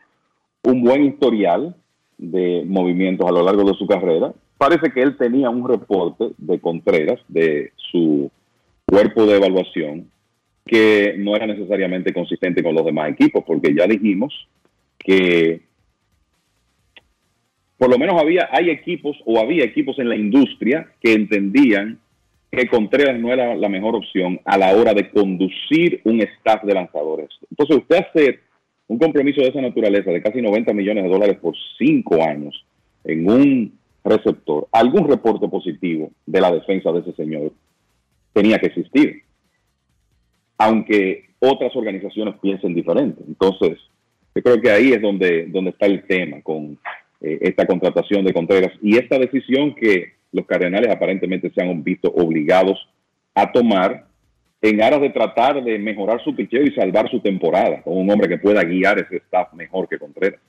un buen historial de movimientos a lo largo de su carrera, parece que él tenía un reporte de Contreras, de su cuerpo de evaluación, que no era necesariamente consistente con los demás equipos, porque ya dijimos que por lo menos había, hay equipos o había equipos en la industria que entendían que Contreras no era la mejor opción a la hora de conducir un staff de lanzadores. Entonces, usted hacer un compromiso de esa naturaleza de casi 90 millones de dólares por cinco años en un receptor, algún reporte positivo de la defensa de ese señor tenía que existir, aunque otras organizaciones piensen diferente. Entonces, yo creo que ahí es donde, donde está el tema con eh, esta contratación de Contreras y esta decisión que los Cardenales aparentemente se han visto obligados a tomar en aras de tratar de mejorar su picheo y salvar su temporada con un hombre que pueda guiar ese staff mejor que Contreras.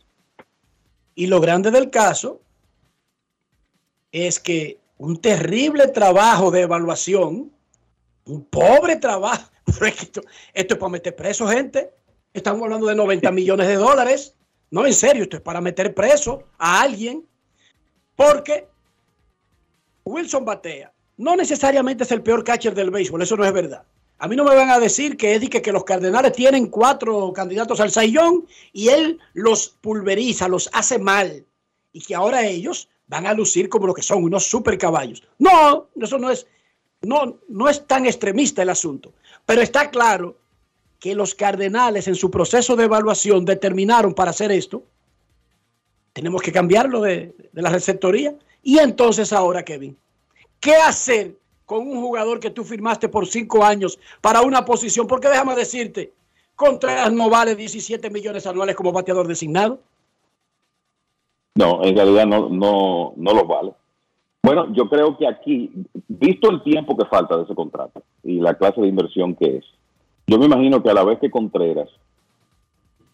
Y lo grande del caso es que un terrible trabajo de evaluación, un pobre trabajo, esto es para meter preso gente. Estamos hablando de 90 millones de dólares. No, en serio, esto es para meter preso a alguien. Porque Wilson Batea no necesariamente es el peor catcher del béisbol, eso no es verdad. A mí no me van a decir que es que los Cardenales tienen cuatro candidatos al Sayón y él los pulveriza, los hace mal y que ahora ellos van a lucir como lo que son, unos super caballos. No, eso no es, no, no es tan extremista el asunto, pero está claro que los Cardenales en su proceso de evaluación determinaron para hacer esto, tenemos que cambiarlo de, de la receptoría. Y entonces ahora, Kevin, ¿qué hacer con un jugador que tú firmaste por cinco años para una posición? Porque déjame decirte, Contreras no vale 17 millones anuales como bateador designado. No, en realidad no, no, no los vale. Bueno, yo creo que aquí, visto el tiempo que falta de ese contrato y la clase de inversión que es, yo me imagino que a la vez que Contreras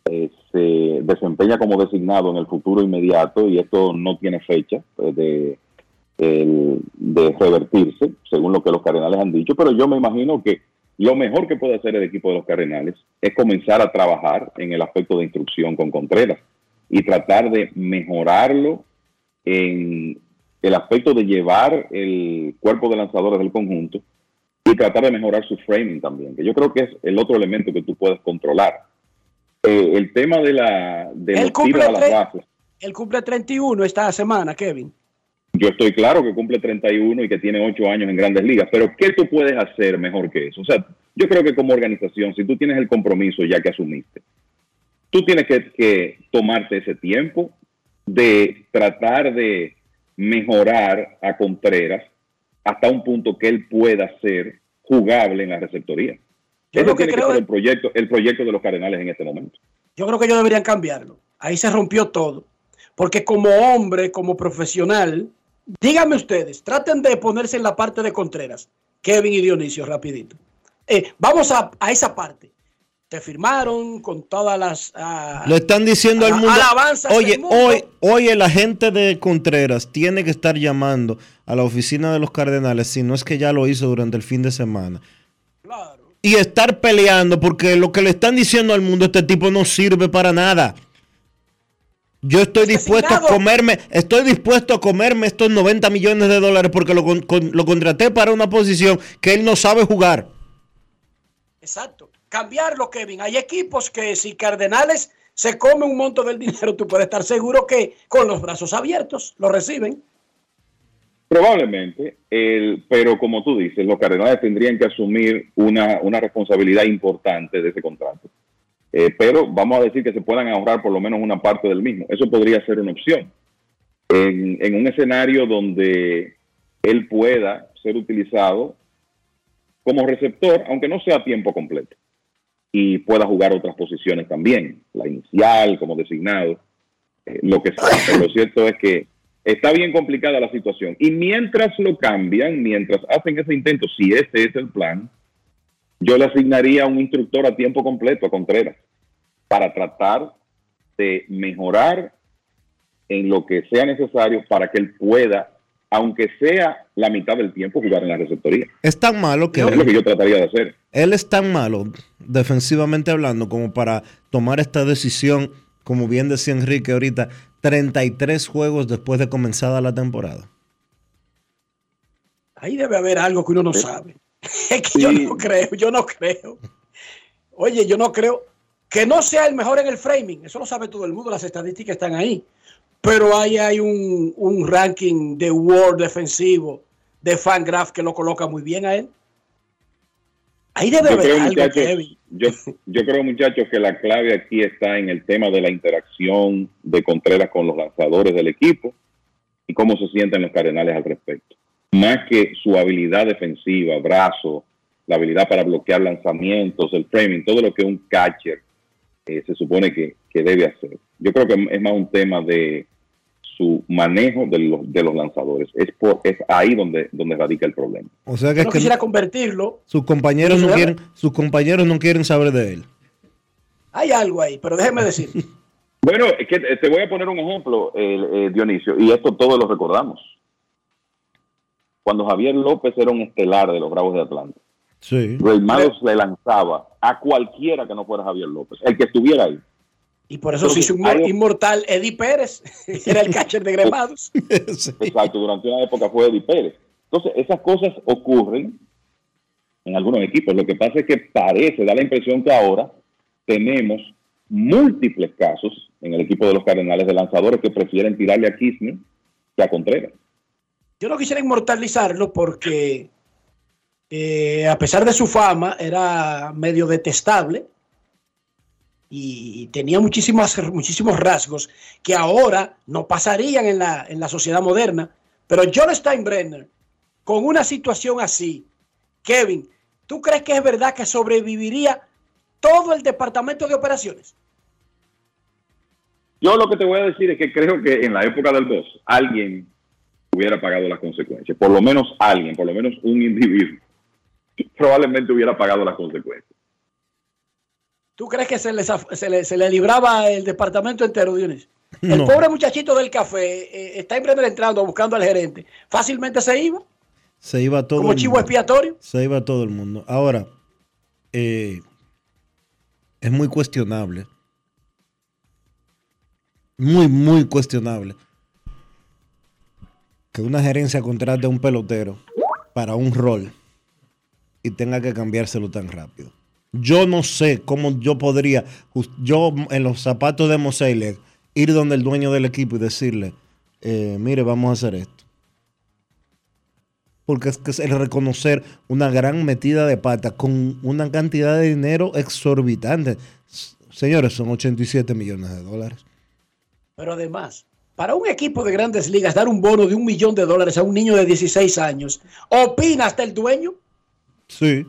eh, se desempeña como designado en el futuro inmediato, y esto no tiene fecha pues, de, el- de revertirse, según lo que los Cardenales han dicho, pero yo me imagino que lo mejor que puede hacer el equipo de los Cardenales es comenzar a trabajar en el aspecto de instrucción con Contreras y tratar de mejorarlo en el aspecto de llevar el cuerpo de lanzadores del conjunto y tratar de mejorar su framing también, que yo creo que es el otro elemento que tú puedes controlar. Eh, el tema de la de Él los cumple tiros a las bases, Él cumple 31 esta semana, Kevin. Yo estoy claro que cumple 31 y que tiene 8 años en grandes ligas, pero ¿qué tú puedes hacer mejor que eso? O sea, yo creo que como organización, si tú tienes el compromiso ya que asumiste, tú tienes que, que tomarte ese tiempo de tratar de mejorar a Contreras hasta un punto que él pueda ser jugable en la receptoría. Yo Ese lo que tiene que ser el proyecto, el proyecto de los Cardenales en este momento. Yo creo que ellos deberían cambiarlo. Ahí se rompió todo. Porque como hombre, como profesional, díganme ustedes, traten de ponerse en la parte de Contreras, Kevin y Dionisio, rapidito. Eh, vamos a, a esa parte. Te firmaron con todas las... ah, Le están diciendo al mundo. Oye, mundo. hoy, hoy el agente de Contreras tiene que estar llamando a la oficina de los Cardenales, si no es que ya lo hizo durante el fin de semana. Y estar peleando, porque lo que le están diciendo al mundo, este tipo no sirve para nada. Yo estoy dispuesto a comerme, estoy dispuesto a comerme estos 90 millones de dólares porque lo, con- con- lo contraté para una posición que él no sabe jugar. Exacto. Cambiarlo, Kevin. Hay equipos que si Cardenales se come un monto del dinero, tú puedes estar seguro que con los brazos abiertos lo reciben. Probablemente, el, pero como tú dices, los Cardenales tendrían que asumir una, una responsabilidad importante de ese contrato. Eh, pero vamos a decir que se puedan ahorrar por lo menos una parte del mismo. Eso podría ser una opción. En, un escenario donde él pueda ser utilizado como receptor, aunque no sea a tiempo completo, y pueda jugar otras posiciones también, la inicial, como designado, eh, lo que sea. Lo cierto es que está bien complicada la situación. Y mientras lo cambian, mientras hacen ese intento, si ese es el plan, yo le asignaría a un instructor a tiempo completo a Contreras para tratar de mejorar en lo que sea necesario para que él pueda, aunque sea la mitad del tiempo, jugar en la receptoría. Es tan malo que Es lo que yo trataría de hacer. él es tan malo, defensivamente hablando, como para tomar esta decisión, como bien decía Enrique ahorita, 33 juegos después de comenzada la temporada. Ahí debe haber algo que uno no sabe. Es que yo no creo, yo no creo. Oye, yo no creo que no sea el mejor en el framing. Eso lo sabe todo el mundo, las estadísticas están ahí. Pero ahí hay un, un ranking de World defensivo de Fangraph que lo coloca muy bien a él. Ahí debe Yo haber creo, algo, muchachos, Kevin. yo, yo creo, muchachos, que la clave aquí está en el tema de la interacción de Contreras con los lanzadores del equipo y cómo se sienten los Cardenales al respecto. Más que su habilidad defensiva, brazo, la habilidad para bloquear lanzamientos, el framing, todo lo que un catcher eh, se supone que, que debe hacer. Yo creo que es más un tema de su manejo de los, de los lanzadores. Es, por, es ahí donde, donde radica el problema. O sea que, es no que quisiera convertirlo. sus compañeros no quieren, sus compañeros no quieren saber de él. Hay algo ahí, pero déjeme decir. Bueno, es que te te voy a poner un ejemplo, eh, eh, Dionisio, y esto todos lo recordamos. Cuando Javier López era un estelar de los Bravos de Atlanta, Sí. Reymanos le lanzaba a cualquiera que no fuera Javier López, el que estuviera ahí. Y por eso se hizo un Hay- inmortal Eddie Pérez. Era el catcher de Gremados. Exacto, durante una época fue Eddie Pérez. Entonces, esas cosas ocurren en algunos equipos. Lo que pasa es que parece, da la impresión que ahora tenemos múltiples casos en el equipo de los Cardenales de lanzadores que prefieren tirarle a Kisner que a Contreras. Yo no quisiera inmortalizarlo porque, eh, a pesar de su fama, era medio detestable y tenía muchísimas, muchísimos rasgos que ahora no pasarían en la, en la sociedad moderna. Pero John Steinbrenner, con una situación así, Kevin, ¿tú crees que es verdad que sobreviviría todo el departamento de operaciones? Yo lo que te voy a decir es que creo que en la época del 2 alguien hubiera pagado las consecuencias. Por lo menos alguien, por lo menos un individuo, probablemente hubiera pagado las consecuencias. ¿Tú crees que se le, se le, se le libraba el departamento entero, Dionisio? El No. pobre muchachito del café eh, está en entrando buscando al gerente. Fácilmente se iba, Se iba todo como el chivo mundo. expiatorio. Se iba todo el mundo. Ahora, eh, es muy cuestionable. Muy, muy cuestionable. Que una gerencia contrate a un pelotero para un rol y tenga que cambiárselo tan rápido. Yo no sé cómo yo podría, yo en los zapatos de Mosaic, ir donde el dueño del equipo y decirle, eh, mire, vamos a hacer esto porque es que es el reconocer una gran metida de pata con una cantidad de dinero exorbitante. Señores, son 87 millones de dólares. Pero además, para un equipo de grandes ligas, dar un bono de un millón de dólares a un niño de 16 años, opina hasta el dueño. Sí.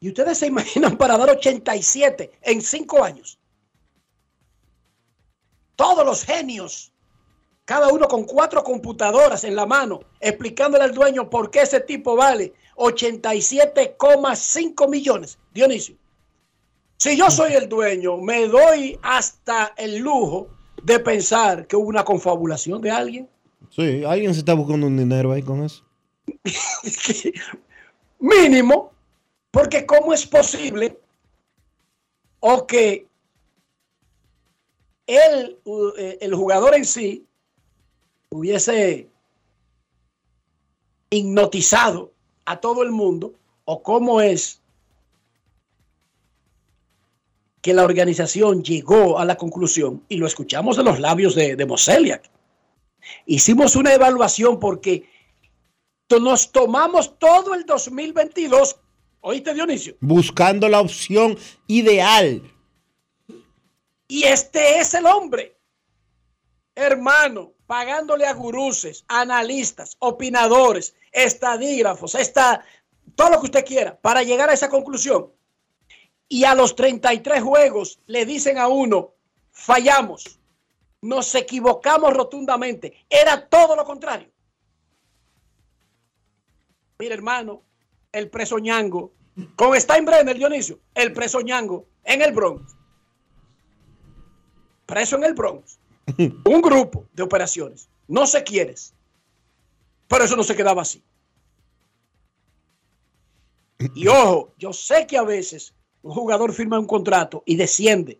Y ustedes se imaginan para dar 87 en 5 años. Todos los genios, cada uno con cuatro computadoras en la mano, explicándole al dueño por qué ese tipo vale 87,5 millones. Dionisio, si yo soy el dueño, me doy hasta el lujo de pensar que hubo una confabulación de alguien. Sí, alguien se está buscando un dinero ahí con eso. mínimo, porque ¿cómo es posible o que u- eh, el jugador en sí, hubiese hipnotizado a todo el mundo, o cómo es que la organización llegó a la conclusión, y lo escuchamos de los labios de, de Moseliak. Hicimos una evaluación porque nos tomamos todo el 2022, ¿oíste Dionisio? Buscando la opción ideal. Y este es el hombre, hermano, pagándole a guruses, analistas, opinadores, estadígrafos, esta, todo lo que usted quiera, para llegar a esa conclusión. Y a los 33 juegos le dicen a uno, fallamos, nos equivocamos rotundamente, era todo lo contrario. Mira, hermano, el preso ñango, con Steinbrenner, Dionisio, el preso ñango en el Bronx preso en el Bronx, un grupo de operaciones, no sé quiénes, pero eso no se quedaba así. Y ojo, yo sé que a veces un jugador firma un contrato y desciende,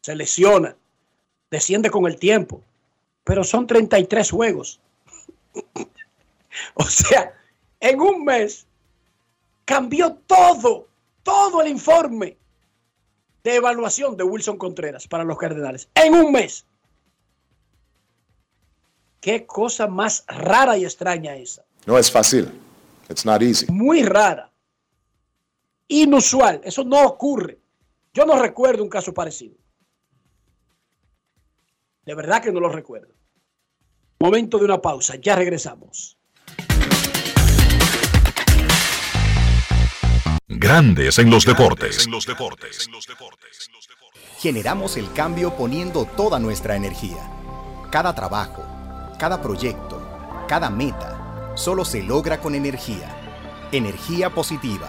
se lesiona, desciende con el tiempo, pero son 33 juegos. o sea, en un mes cambió todo, todo el informe de evaluación de Wilson Contreras para los Cardenales en un mes. Qué cosa más rara y extraña esa. No es fácil. It's not easy. Muy rara. Inusual. Eso no ocurre. Yo no recuerdo un caso parecido. De verdad que no lo recuerdo. Momento de una pausa. Ya regresamos. Grandes en los deportes. Generamos el cambio poniendo toda nuestra energía. Cada trabajo, cada proyecto, cada meta, solo se logra con energía. Energía positiva,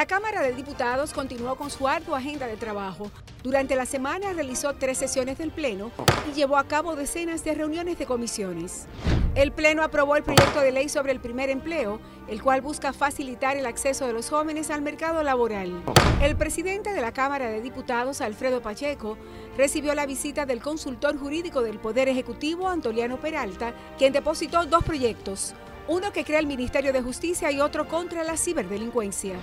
La Cámara de Diputados continuó con su ardua agenda de trabajo. Durante la semana realizó tres sesiones del Pleno y llevó a cabo decenas de reuniones de comisiones. El Pleno aprobó el proyecto de ley sobre el primer empleo, el cual busca facilitar el acceso de los jóvenes al mercado laboral. El presidente de la Cámara de Diputados, Alfredo Pacheco, recibió la visita del consultor jurídico del Poder Ejecutivo, Antoliano Peralta, quien depositó dos proyectos uno que crea el Ministerio de Justicia y otro contra la ciberdelincuencia.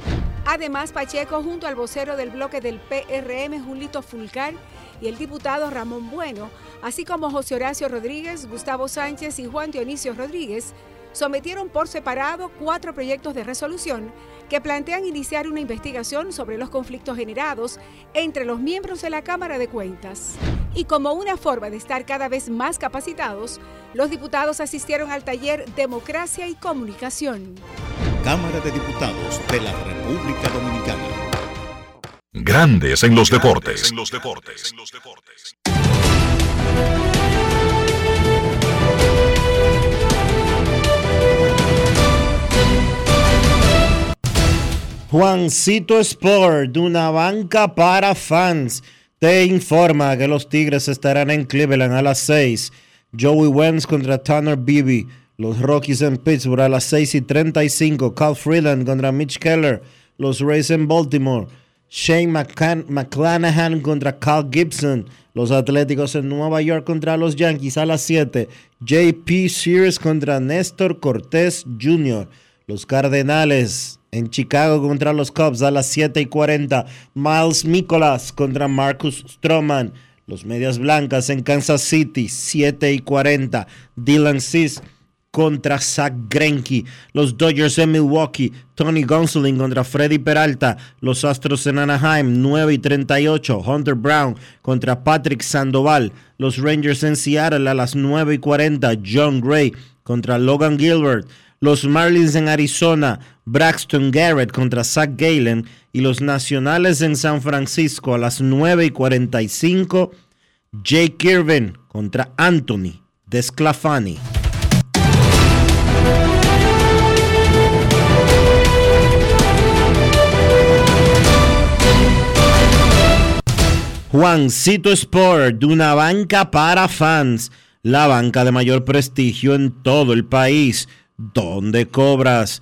Además, Pacheco, junto al vocero del bloque del PRM, Julito Fulcar, y el diputado Ramón Bueno, así como José Horacio Rodríguez, Gustavo Sánchez y Juan Dionisio Rodríguez, sometieron por separado cuatro proyectos de resolución que plantean iniciar una investigación sobre los conflictos generados entre los miembros de la Cámara de Cuentas. Y como una forma de estar cada vez más capacitados, los diputados asistieron al taller Democracia y Comunicación. Cámara de Diputados de la República Dominicana. Grandes en los deportes. Juancito Sport, una banca para fans, te informa que los Tigres estarán en Cleveland a las 6. Joey Wentz contra Tanner Beebe. Los Rockies en Pittsburgh a las 6 y 35. Cal Freeland contra Mitch Keller. Los Rays en Baltimore. Shane McClanahan contra Cal Gibson. Los Atléticos en Nueva York contra los Yankees a las 7. JP Sears contra Néstor Cortés Jr. Los Cardenales en Chicago contra los Cubs a las 7 y 40. Miles Nicholas contra Marcus Stroman. Los Medias Blancas en Kansas City, 7 y 40. Dylan Cis contra Zach Greinke. Los Dodgers en Milwaukee, Tony Gonsolin contra Freddy Peralta. Los Astros en Anaheim, 9 y 38. Hunter Brown contra Patrick Sandoval. Los Rangers en Seattle a las 9 y 40. John Gray contra Logan Gilbert. Los Marlins en Arizona, Braxton Garrett contra Zach Galen. Y los Nacionales en San Francisco a las 9 y 45. Jake Irvin contra Anthony Desclafani. Juancito Sport, de una banca para fans, la banca de mayor prestigio en todo el país, donde cobras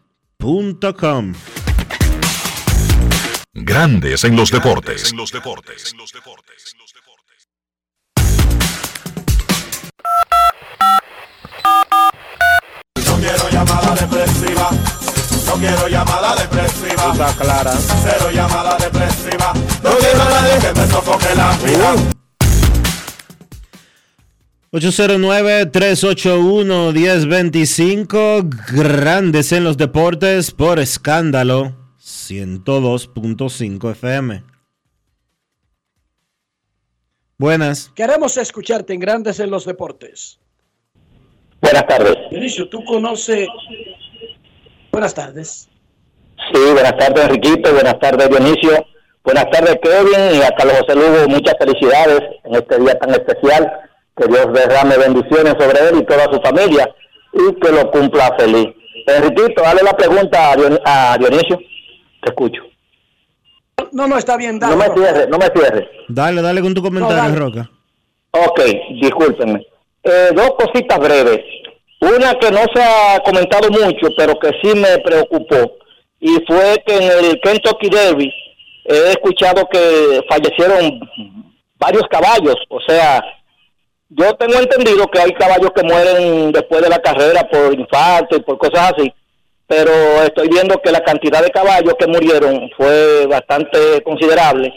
Grandes en los deportes. No quiero llamada depresiva. No quiero llamada depresiva. Está clara. Cero llamada depresiva. No quiero a nadie que me sofoque la vida. 809-381-1025, grandes en los deportes por escándalo 102.5 FM. Buenas. Queremos escucharte en Grandes en los Deportes. Buenas tardes. Dionisio, tú conoces. Buenas tardes. Sí, buenas tardes, Enriquito. Buenas tardes, Dionisio. Buenas tardes, Kevin. Y a Carlos José Lugo, muchas felicidades en este día tan especial. Que Dios derrame bendiciones sobre él y toda su familia y que lo cumpla feliz. Enriquito, dale la pregunta a, Dion- a Dionisio. Te escucho. No, no, está bien, dale. No me cierres, no me cierres. Dale, dale con tu comentario, dale. Roca. Ok, discúlpenme. Eh, dos cositas breves. Una que no se ha comentado mucho, pero que sí me preocupó, y fue que en el Kentucky Derby he escuchado que fallecieron varios caballos. O sea, yo tengo entendido que hay caballos que mueren después de la carrera por infarto y por cosas así, pero estoy viendo que la cantidad de caballos que murieron fue bastante considerable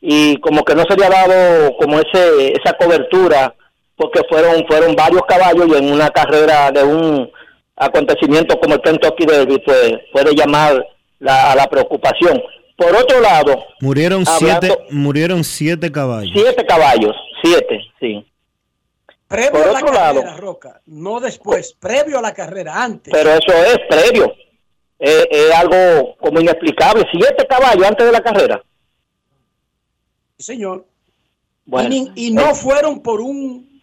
y como que no se le ha dado como ese esa cobertura porque fueron fueron varios caballos y en una carrera de un acontecimiento como el Kentucky Derby pues puede llamar la, a la preocupación. Por otro lado, Murieron Hablando- siete, murieron siete caballos. siete caballos, siete, sí. Previo Por a la otro carrera, lado- Roca. No después, previo a la carrera, antes. Pero eso es previo. Es, es algo como inexplicable. Siete caballos antes de la carrera. Sí, señor. Bueno, y, no fueron por un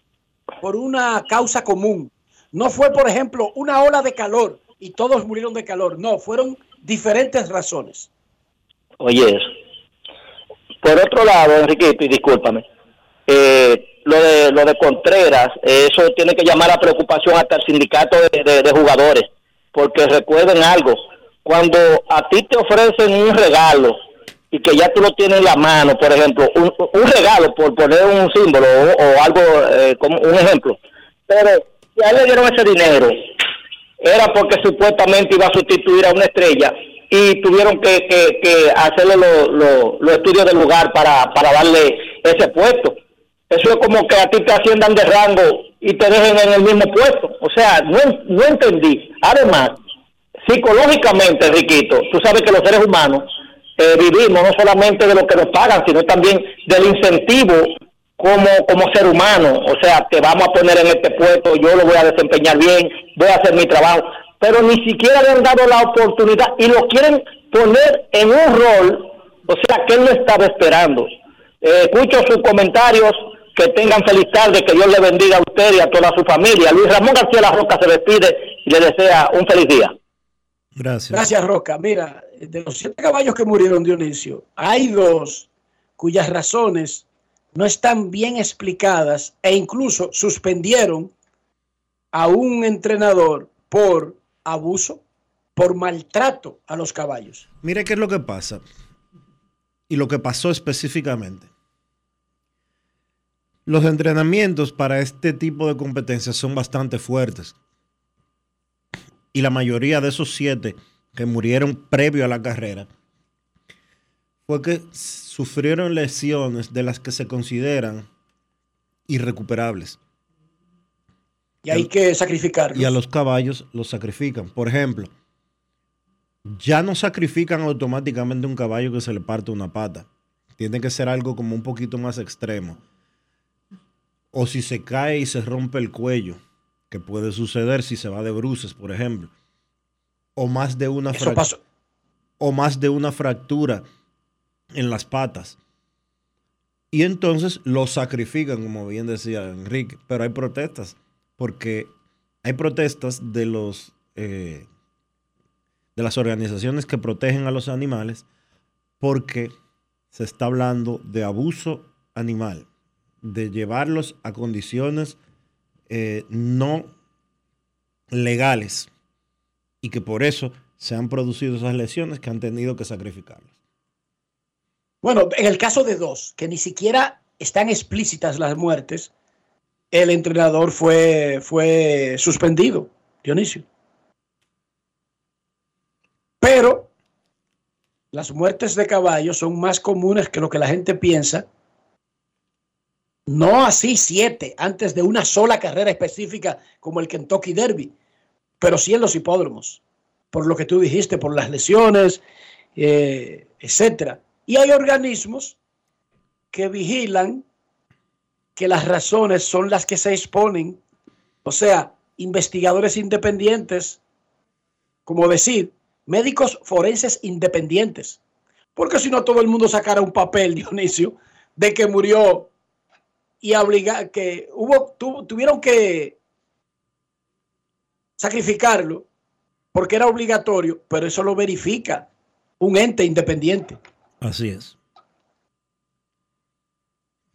por una causa común. No fue, por ejemplo, una ola de calor y todos murieron de calor. No, fueron diferentes razones. Oye, eso. Por otro lado, Enriquito, y discúlpame, eh, lo de lo de Contreras, eso tiene que llamar a preocupación hasta el sindicato de, de- jugadores, porque recuerden algo, cuando a ti te ofrecen un regalo y que ya tú lo tienes en la mano, por ejemplo, un, un regalo, por poner un símbolo o, algo eh, como un ejemplo, pero si a él le dieron ese dinero, era porque supuestamente iba a sustituir a una estrella y tuvieron que, que, hacerle lo- lo- los estudios del lugar para, para darle ese puesto. Eso es como que a ti te asciendan de rango y te dejen en el mismo puesto. O sea, no, no entendí. Además, psicológicamente, Riquito, tú sabes que los seres humanos eh, vivimos no solamente de lo que nos pagan, sino también del incentivo como, como ser humano. O sea, te vamos a poner en este puesto, yo lo voy a desempeñar bien, voy a hacer mi trabajo. Pero ni siquiera le han dado la oportunidad y lo quieren poner en un rol, o sea, que él no estaba esperando. Eh, escucho sus comentarios, que tengan feliz tarde, que Dios le bendiga a usted y a toda su familia. Luis Ramón García La Roca se despide y le desea un feliz día. Gracias. Gracias, Roca. Mira, de los siete caballos que murieron, Dionisio, hay dos cuyas razones no están bien explicadas e incluso suspendieron a un entrenador por abuso, por maltrato a los caballos. Mire qué es lo que pasa y lo que pasó específicamente. Los entrenamientos para este tipo de competencias son bastante fuertes. Y la mayoría de esos siete que murieron previo a la carrera fue que sufrieron lesiones de las que se consideran irrecuperables. Y hay que sacrificarlos. Y a los caballos los sacrifican. Por ejemplo, ya no sacrifican automáticamente un caballo que se le parte una pata. Tiene que ser algo como un poquito más extremo. O si se cae y se rompe el cuello, que puede suceder si se va de bruces, por ejemplo. O más de una, o más de una fractura en las patas. Y entonces lo sacrifican, como bien decía Enrique. Pero hay protestas, porque hay protestas de los eh, de las organizaciones que protegen a los animales, porque se está hablando de abuso animal, de llevarlos a condiciones eh, no legales y que por eso se han producido esas lesiones que han tenido que sacrificarlos. Bueno, en el caso de dos, que ni siquiera están explícitas las muertes, el entrenador fue, fue suspendido, Dionisio. Pero las muertes de caballos son más comunes que lo que la gente piensa. No así siete antes de una sola carrera específica como el Kentucky Derby, pero sí en los hipódromos, por lo que tú dijiste, por las lesiones, eh, etcétera. Y hay organismos que vigilan que las razones son las que se exponen, o sea, investigadores independientes, como decir, médicos forenses independientes. Porque si no, todo el mundo sacara un papel, Dionisio, de que murió y obliga, que hubo, tu- tuvieron que sacrificarlo porque era obligatorio, pero eso lo verifica un ente independiente. Así es.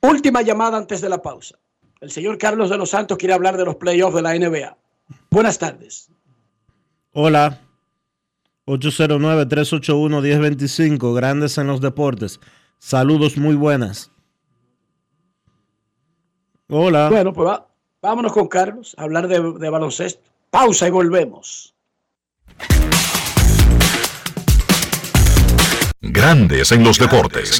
Última llamada antes de la pausa. El señor Carlos de los Santos quiere hablar de los playoffs de la NBA. Buenas tardes. Hola. 809-381-1025. Grandes en los deportes. Saludos muy buenas. Hola. Bueno, pues va- vámonos con Carlos a hablar de, de baloncesto. Pausa y volvemos. Grandes en los deportes.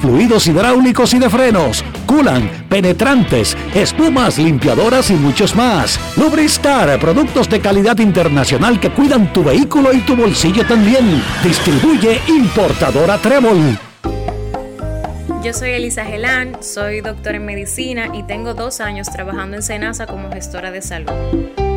fluidos hidráulicos y de frenos, culan, penetrantes, espumas, limpiadoras y muchos más. Lubristar, productos de calidad internacional que cuidan tu vehículo y tu bolsillo también. Distribuye importadora Trébol. Yo soy Elisa Gelán, soy doctora en medicina y tengo dos años trabajando en Senasa como gestora de salud.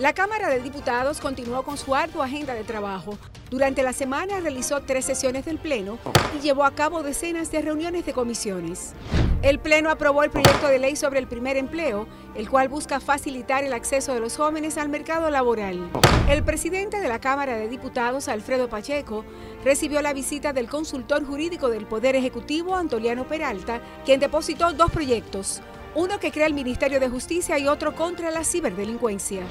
La Cámara de Diputados continuó con su ardua agenda de trabajo. Durante la semana realizó tres sesiones del Pleno y llevó a cabo decenas de reuniones de comisiones. El Pleno aprobó el proyecto de ley sobre el primer empleo, el cual busca facilitar el acceso de los jóvenes al mercado laboral. El presidente de la Cámara de Diputados, Alfredo Pacheco, recibió la visita del consultor jurídico del Poder Ejecutivo, Antoliano Peralta, quien depositó dos proyectos uno que crea el Ministerio de Justicia y otro contra la ciberdelincuencia.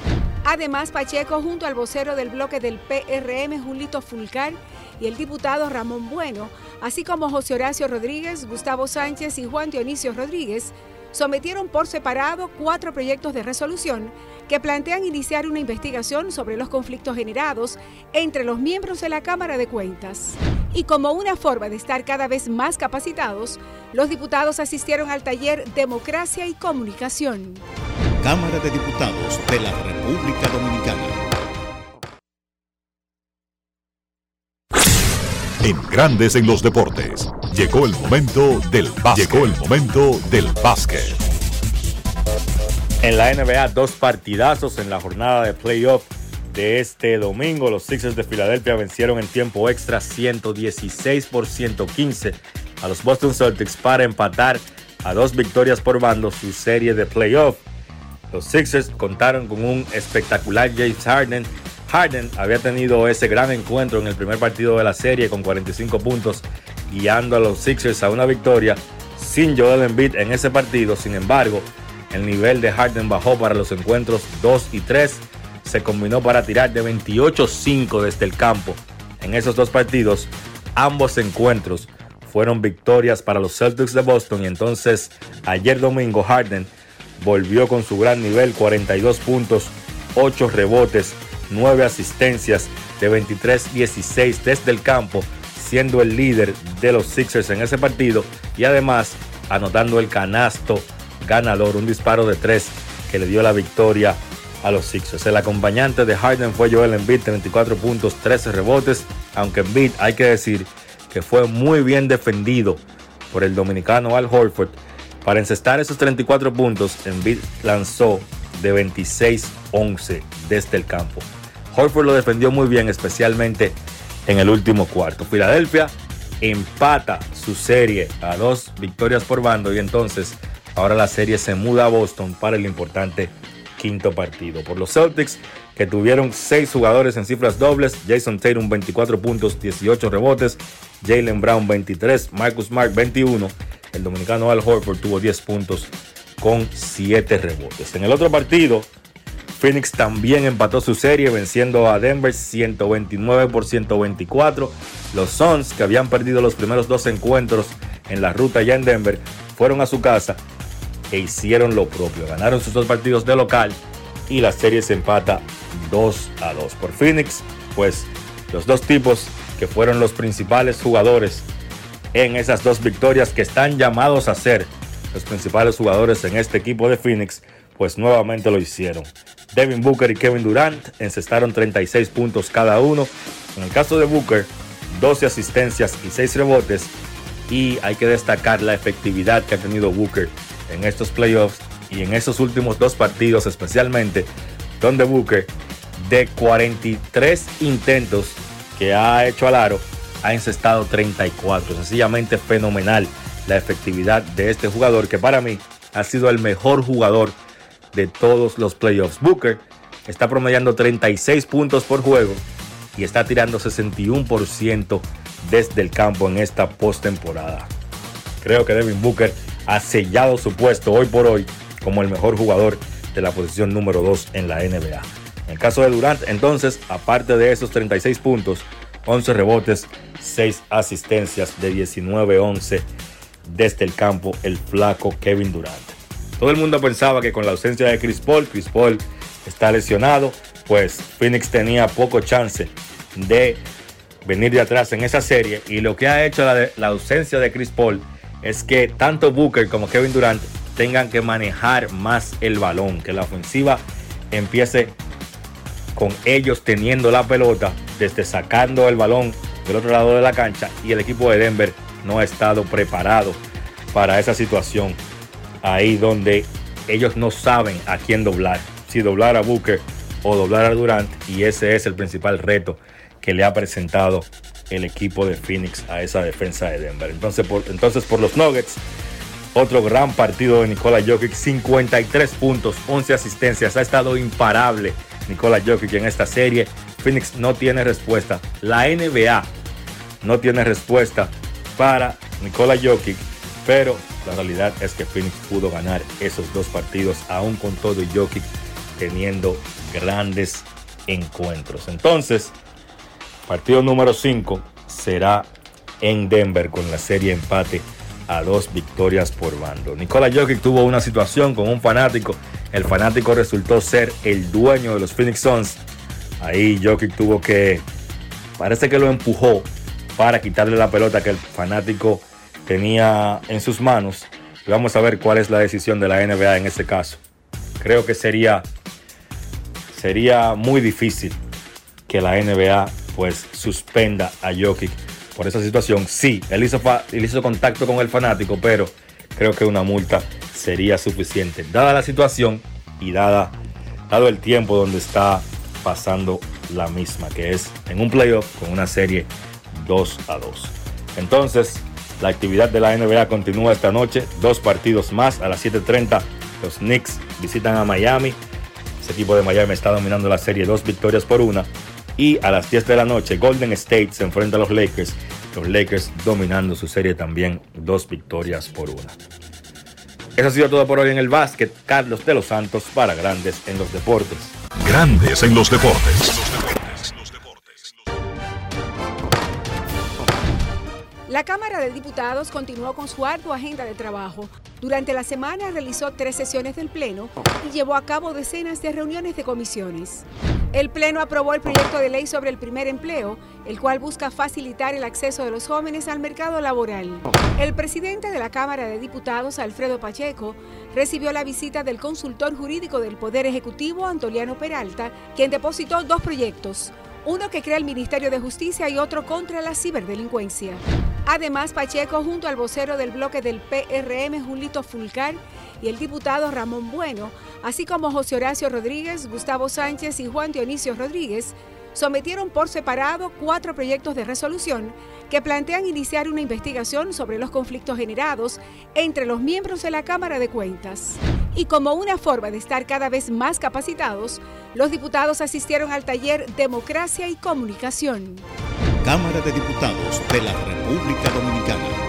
Además, Pacheco, junto al vocero del bloque del PRM, Julito Fulcar, y el diputado Ramón Bueno, así como José Horacio Rodríguez, Gustavo Sánchez y Juan Dionisio Rodríguez, sometieron por separado cuatro proyectos de resolución que plantean iniciar una investigación sobre los conflictos generados entre los miembros de la Cámara de Cuentas. Y como una forma de estar cada vez más capacitados, los diputados asistieron al taller Democracia y Comunicación. Cámara de Diputados de la República Dominicana. En Grandes en los Deportes. Llegó el momento del básquet. Llegó el momento del básquet. En la NBA, dos partidazos en la jornada de playoff de este domingo. Los Sixers de Filadelfia vencieron en tiempo extra 116 por 115 a los Boston Celtics para empatar a dos victorias por bando su serie de playoff. Los Sixers contaron con un espectacular James Harden. Harden había tenido ese gran encuentro en el primer partido de la serie con 45 puntos, guiando a los Sixers a una victoria sin Joel Embiid en ese partido. Sin embargo, el nivel de Harden bajó para los encuentros 2 y 3. Se combinó para tirar de 28-5 desde el campo. En esos dos partidos, ambos encuentros fueron victorias para los Celtics de Boston y entonces ayer domingo Harden volvió con su gran nivel, 42 puntos, 8 rebotes, 9 asistencias de 23-16 desde el campo, siendo el líder de los Sixers en ese partido y además anotando el canasto ganador, un disparo de 3 que le dio la victoria a los Sixers. El acompañante de Harden fue Joel Embiid, 34 puntos, 13 rebotes, aunque Embiid hay que decir que fue muy bien defendido por el dominicano Al Horford. Para encestar esos 34 puntos, Embiid lanzó de 26-11 desde el campo. Horford lo defendió muy bien, especialmente en el último cuarto. Filadelfia empata su serie a dos victorias por bando y entonces ahora la serie se muda a Boston para el importante quinto partido. Por los Celtics, que tuvieron seis jugadores en cifras dobles, Jason Tatum 24 puntos, 18 rebotes, Jalen Brown 23, Marcus Smart 21, el dominicano Al Horford tuvo 10 puntos con 7 rebotes. En el otro partido, Phoenix también empató su serie venciendo a Denver 129 por 124. Los Suns, que habían perdido los primeros dos encuentros en la ruta ya en Denver, fueron a su casa e hicieron lo propio. Ganaron sus dos partidos de local y la serie se empata 2 a 2 por Phoenix. Pues los dos tipos que fueron los principales jugadores en esas dos victorias que están llamados a ser los principales jugadores en este equipo de Phoenix, pues nuevamente lo hicieron. Devin Booker y Kevin Durant encestaron 36 puntos cada uno. En el caso de Booker, 12 asistencias y 6 rebotes. Y hay que destacar la efectividad que ha tenido Booker en estos playoffs y en esos últimos dos partidos especialmente, donde Booker de 43 intentos que ha hecho al aro, ha encestado 34. Sencillamente fenomenal la efectividad de este jugador que para mí ha sido el mejor jugador de todos los playoffs. Booker está promediando 36 puntos por juego y está tirando 61% desde el campo en esta postemporada. Creo que Devin Booker ha sellado su puesto hoy por hoy como el mejor jugador de la posición número 2 en la NBA. En el caso de Durant, entonces, aparte de esos 36 puntos, 11 rebotes, 6 asistencias de 19-11 desde el campo, el flaco Kevin Durant. Todo el mundo pensaba que con la ausencia de Chris Paul, Chris Paul está lesionado, pues Phoenix tenía poco chance de venir de atrás en esa serie y lo que ha hecho la, la ausencia de Chris Paul es que tanto Booker como Kevin Durant tengan que manejar más el balón, que la ofensiva empiece con ellos teniendo la pelota, desde sacando el balón del otro lado de la cancha y el equipo de Denver no ha estado preparado para esa situación. Ahí donde ellos no saben a quién doblar, si doblar a Booker o doblar a Durant y ese es el principal reto que le ha presentado el equipo de Phoenix a esa defensa de Denver. Entonces por, entonces por los Nuggets, otro gran partido de Nikola Jokic, 53 puntos, 11 asistencias, ha estado imparable Nikola Jokic en esta serie. Phoenix no tiene respuesta. La NBA no tiene respuesta para Nikola Jokic, pero la realidad es que Phoenix pudo ganar esos dos partidos, aún con todo Jokic teniendo grandes encuentros. Entonces, partido número 5 será en Denver con la serie empate a dos victorias por bando. Nikola Jokic tuvo una situación con un fanático. El fanático resultó ser el dueño de los Phoenix Suns. Ahí Jokic tuvo que, parece que lo empujó para quitarle la pelota que el fanático tenía en sus manos. Vamos a ver cuál es la decisión de la NBA en ese caso. Creo que sería, sería muy difícil que la NBA pues suspenda a Jokic por esa situación. Sí, él hizo, él hizo contacto con el fanático, pero creo que una multa sería suficiente. Dada la situación y dada, dado el tiempo donde está pasando la misma, que es en un playoff con una serie 2 a 2. Entonces, la actividad de la NBA continúa esta noche. Dos partidos más a las 7:30. Los Knicks visitan a Miami. Ese equipo de Miami está dominando la serie, dos victorias por una. Y a las 10 de la noche, Golden State se enfrenta a los Lakers. Los Lakers dominando su serie también, dos victorias por una. Eso ha sido todo por hoy en el básquet. Carlos de los Santos para Grandes en los Deportes. Grandes en los Deportes. La Cámara de Diputados continuó con su ardua agenda de trabajo. Durante la semana realizó tres sesiones del Pleno y llevó a cabo decenas de reuniones de comisiones. El Pleno aprobó el proyecto de ley sobre el primer empleo, el cual busca facilitar el acceso de los jóvenes al mercado laboral. El presidente de la Cámara de Diputados, Alfredo Pacheco, recibió la visita del consultor jurídico del Poder Ejecutivo, Antoliano Peralta, quien depositó dos proyectos uno que crea el Ministerio de Justicia y otro contra la ciberdelincuencia. Además, Pacheco, junto al vocero del bloque del PRM, Julito Fulcar, y el diputado Ramón Bueno, así como José Horacio Rodríguez, Gustavo Sánchez y Juan Dionisio Rodríguez, sometieron por separado cuatro proyectos de resolución que plantean iniciar una investigación sobre los conflictos generados entre los miembros de la Cámara de Cuentas. Y como una forma de estar cada vez más capacitados, los diputados asistieron al taller Democracia y Comunicación. Cámara de Diputados de la República Dominicana.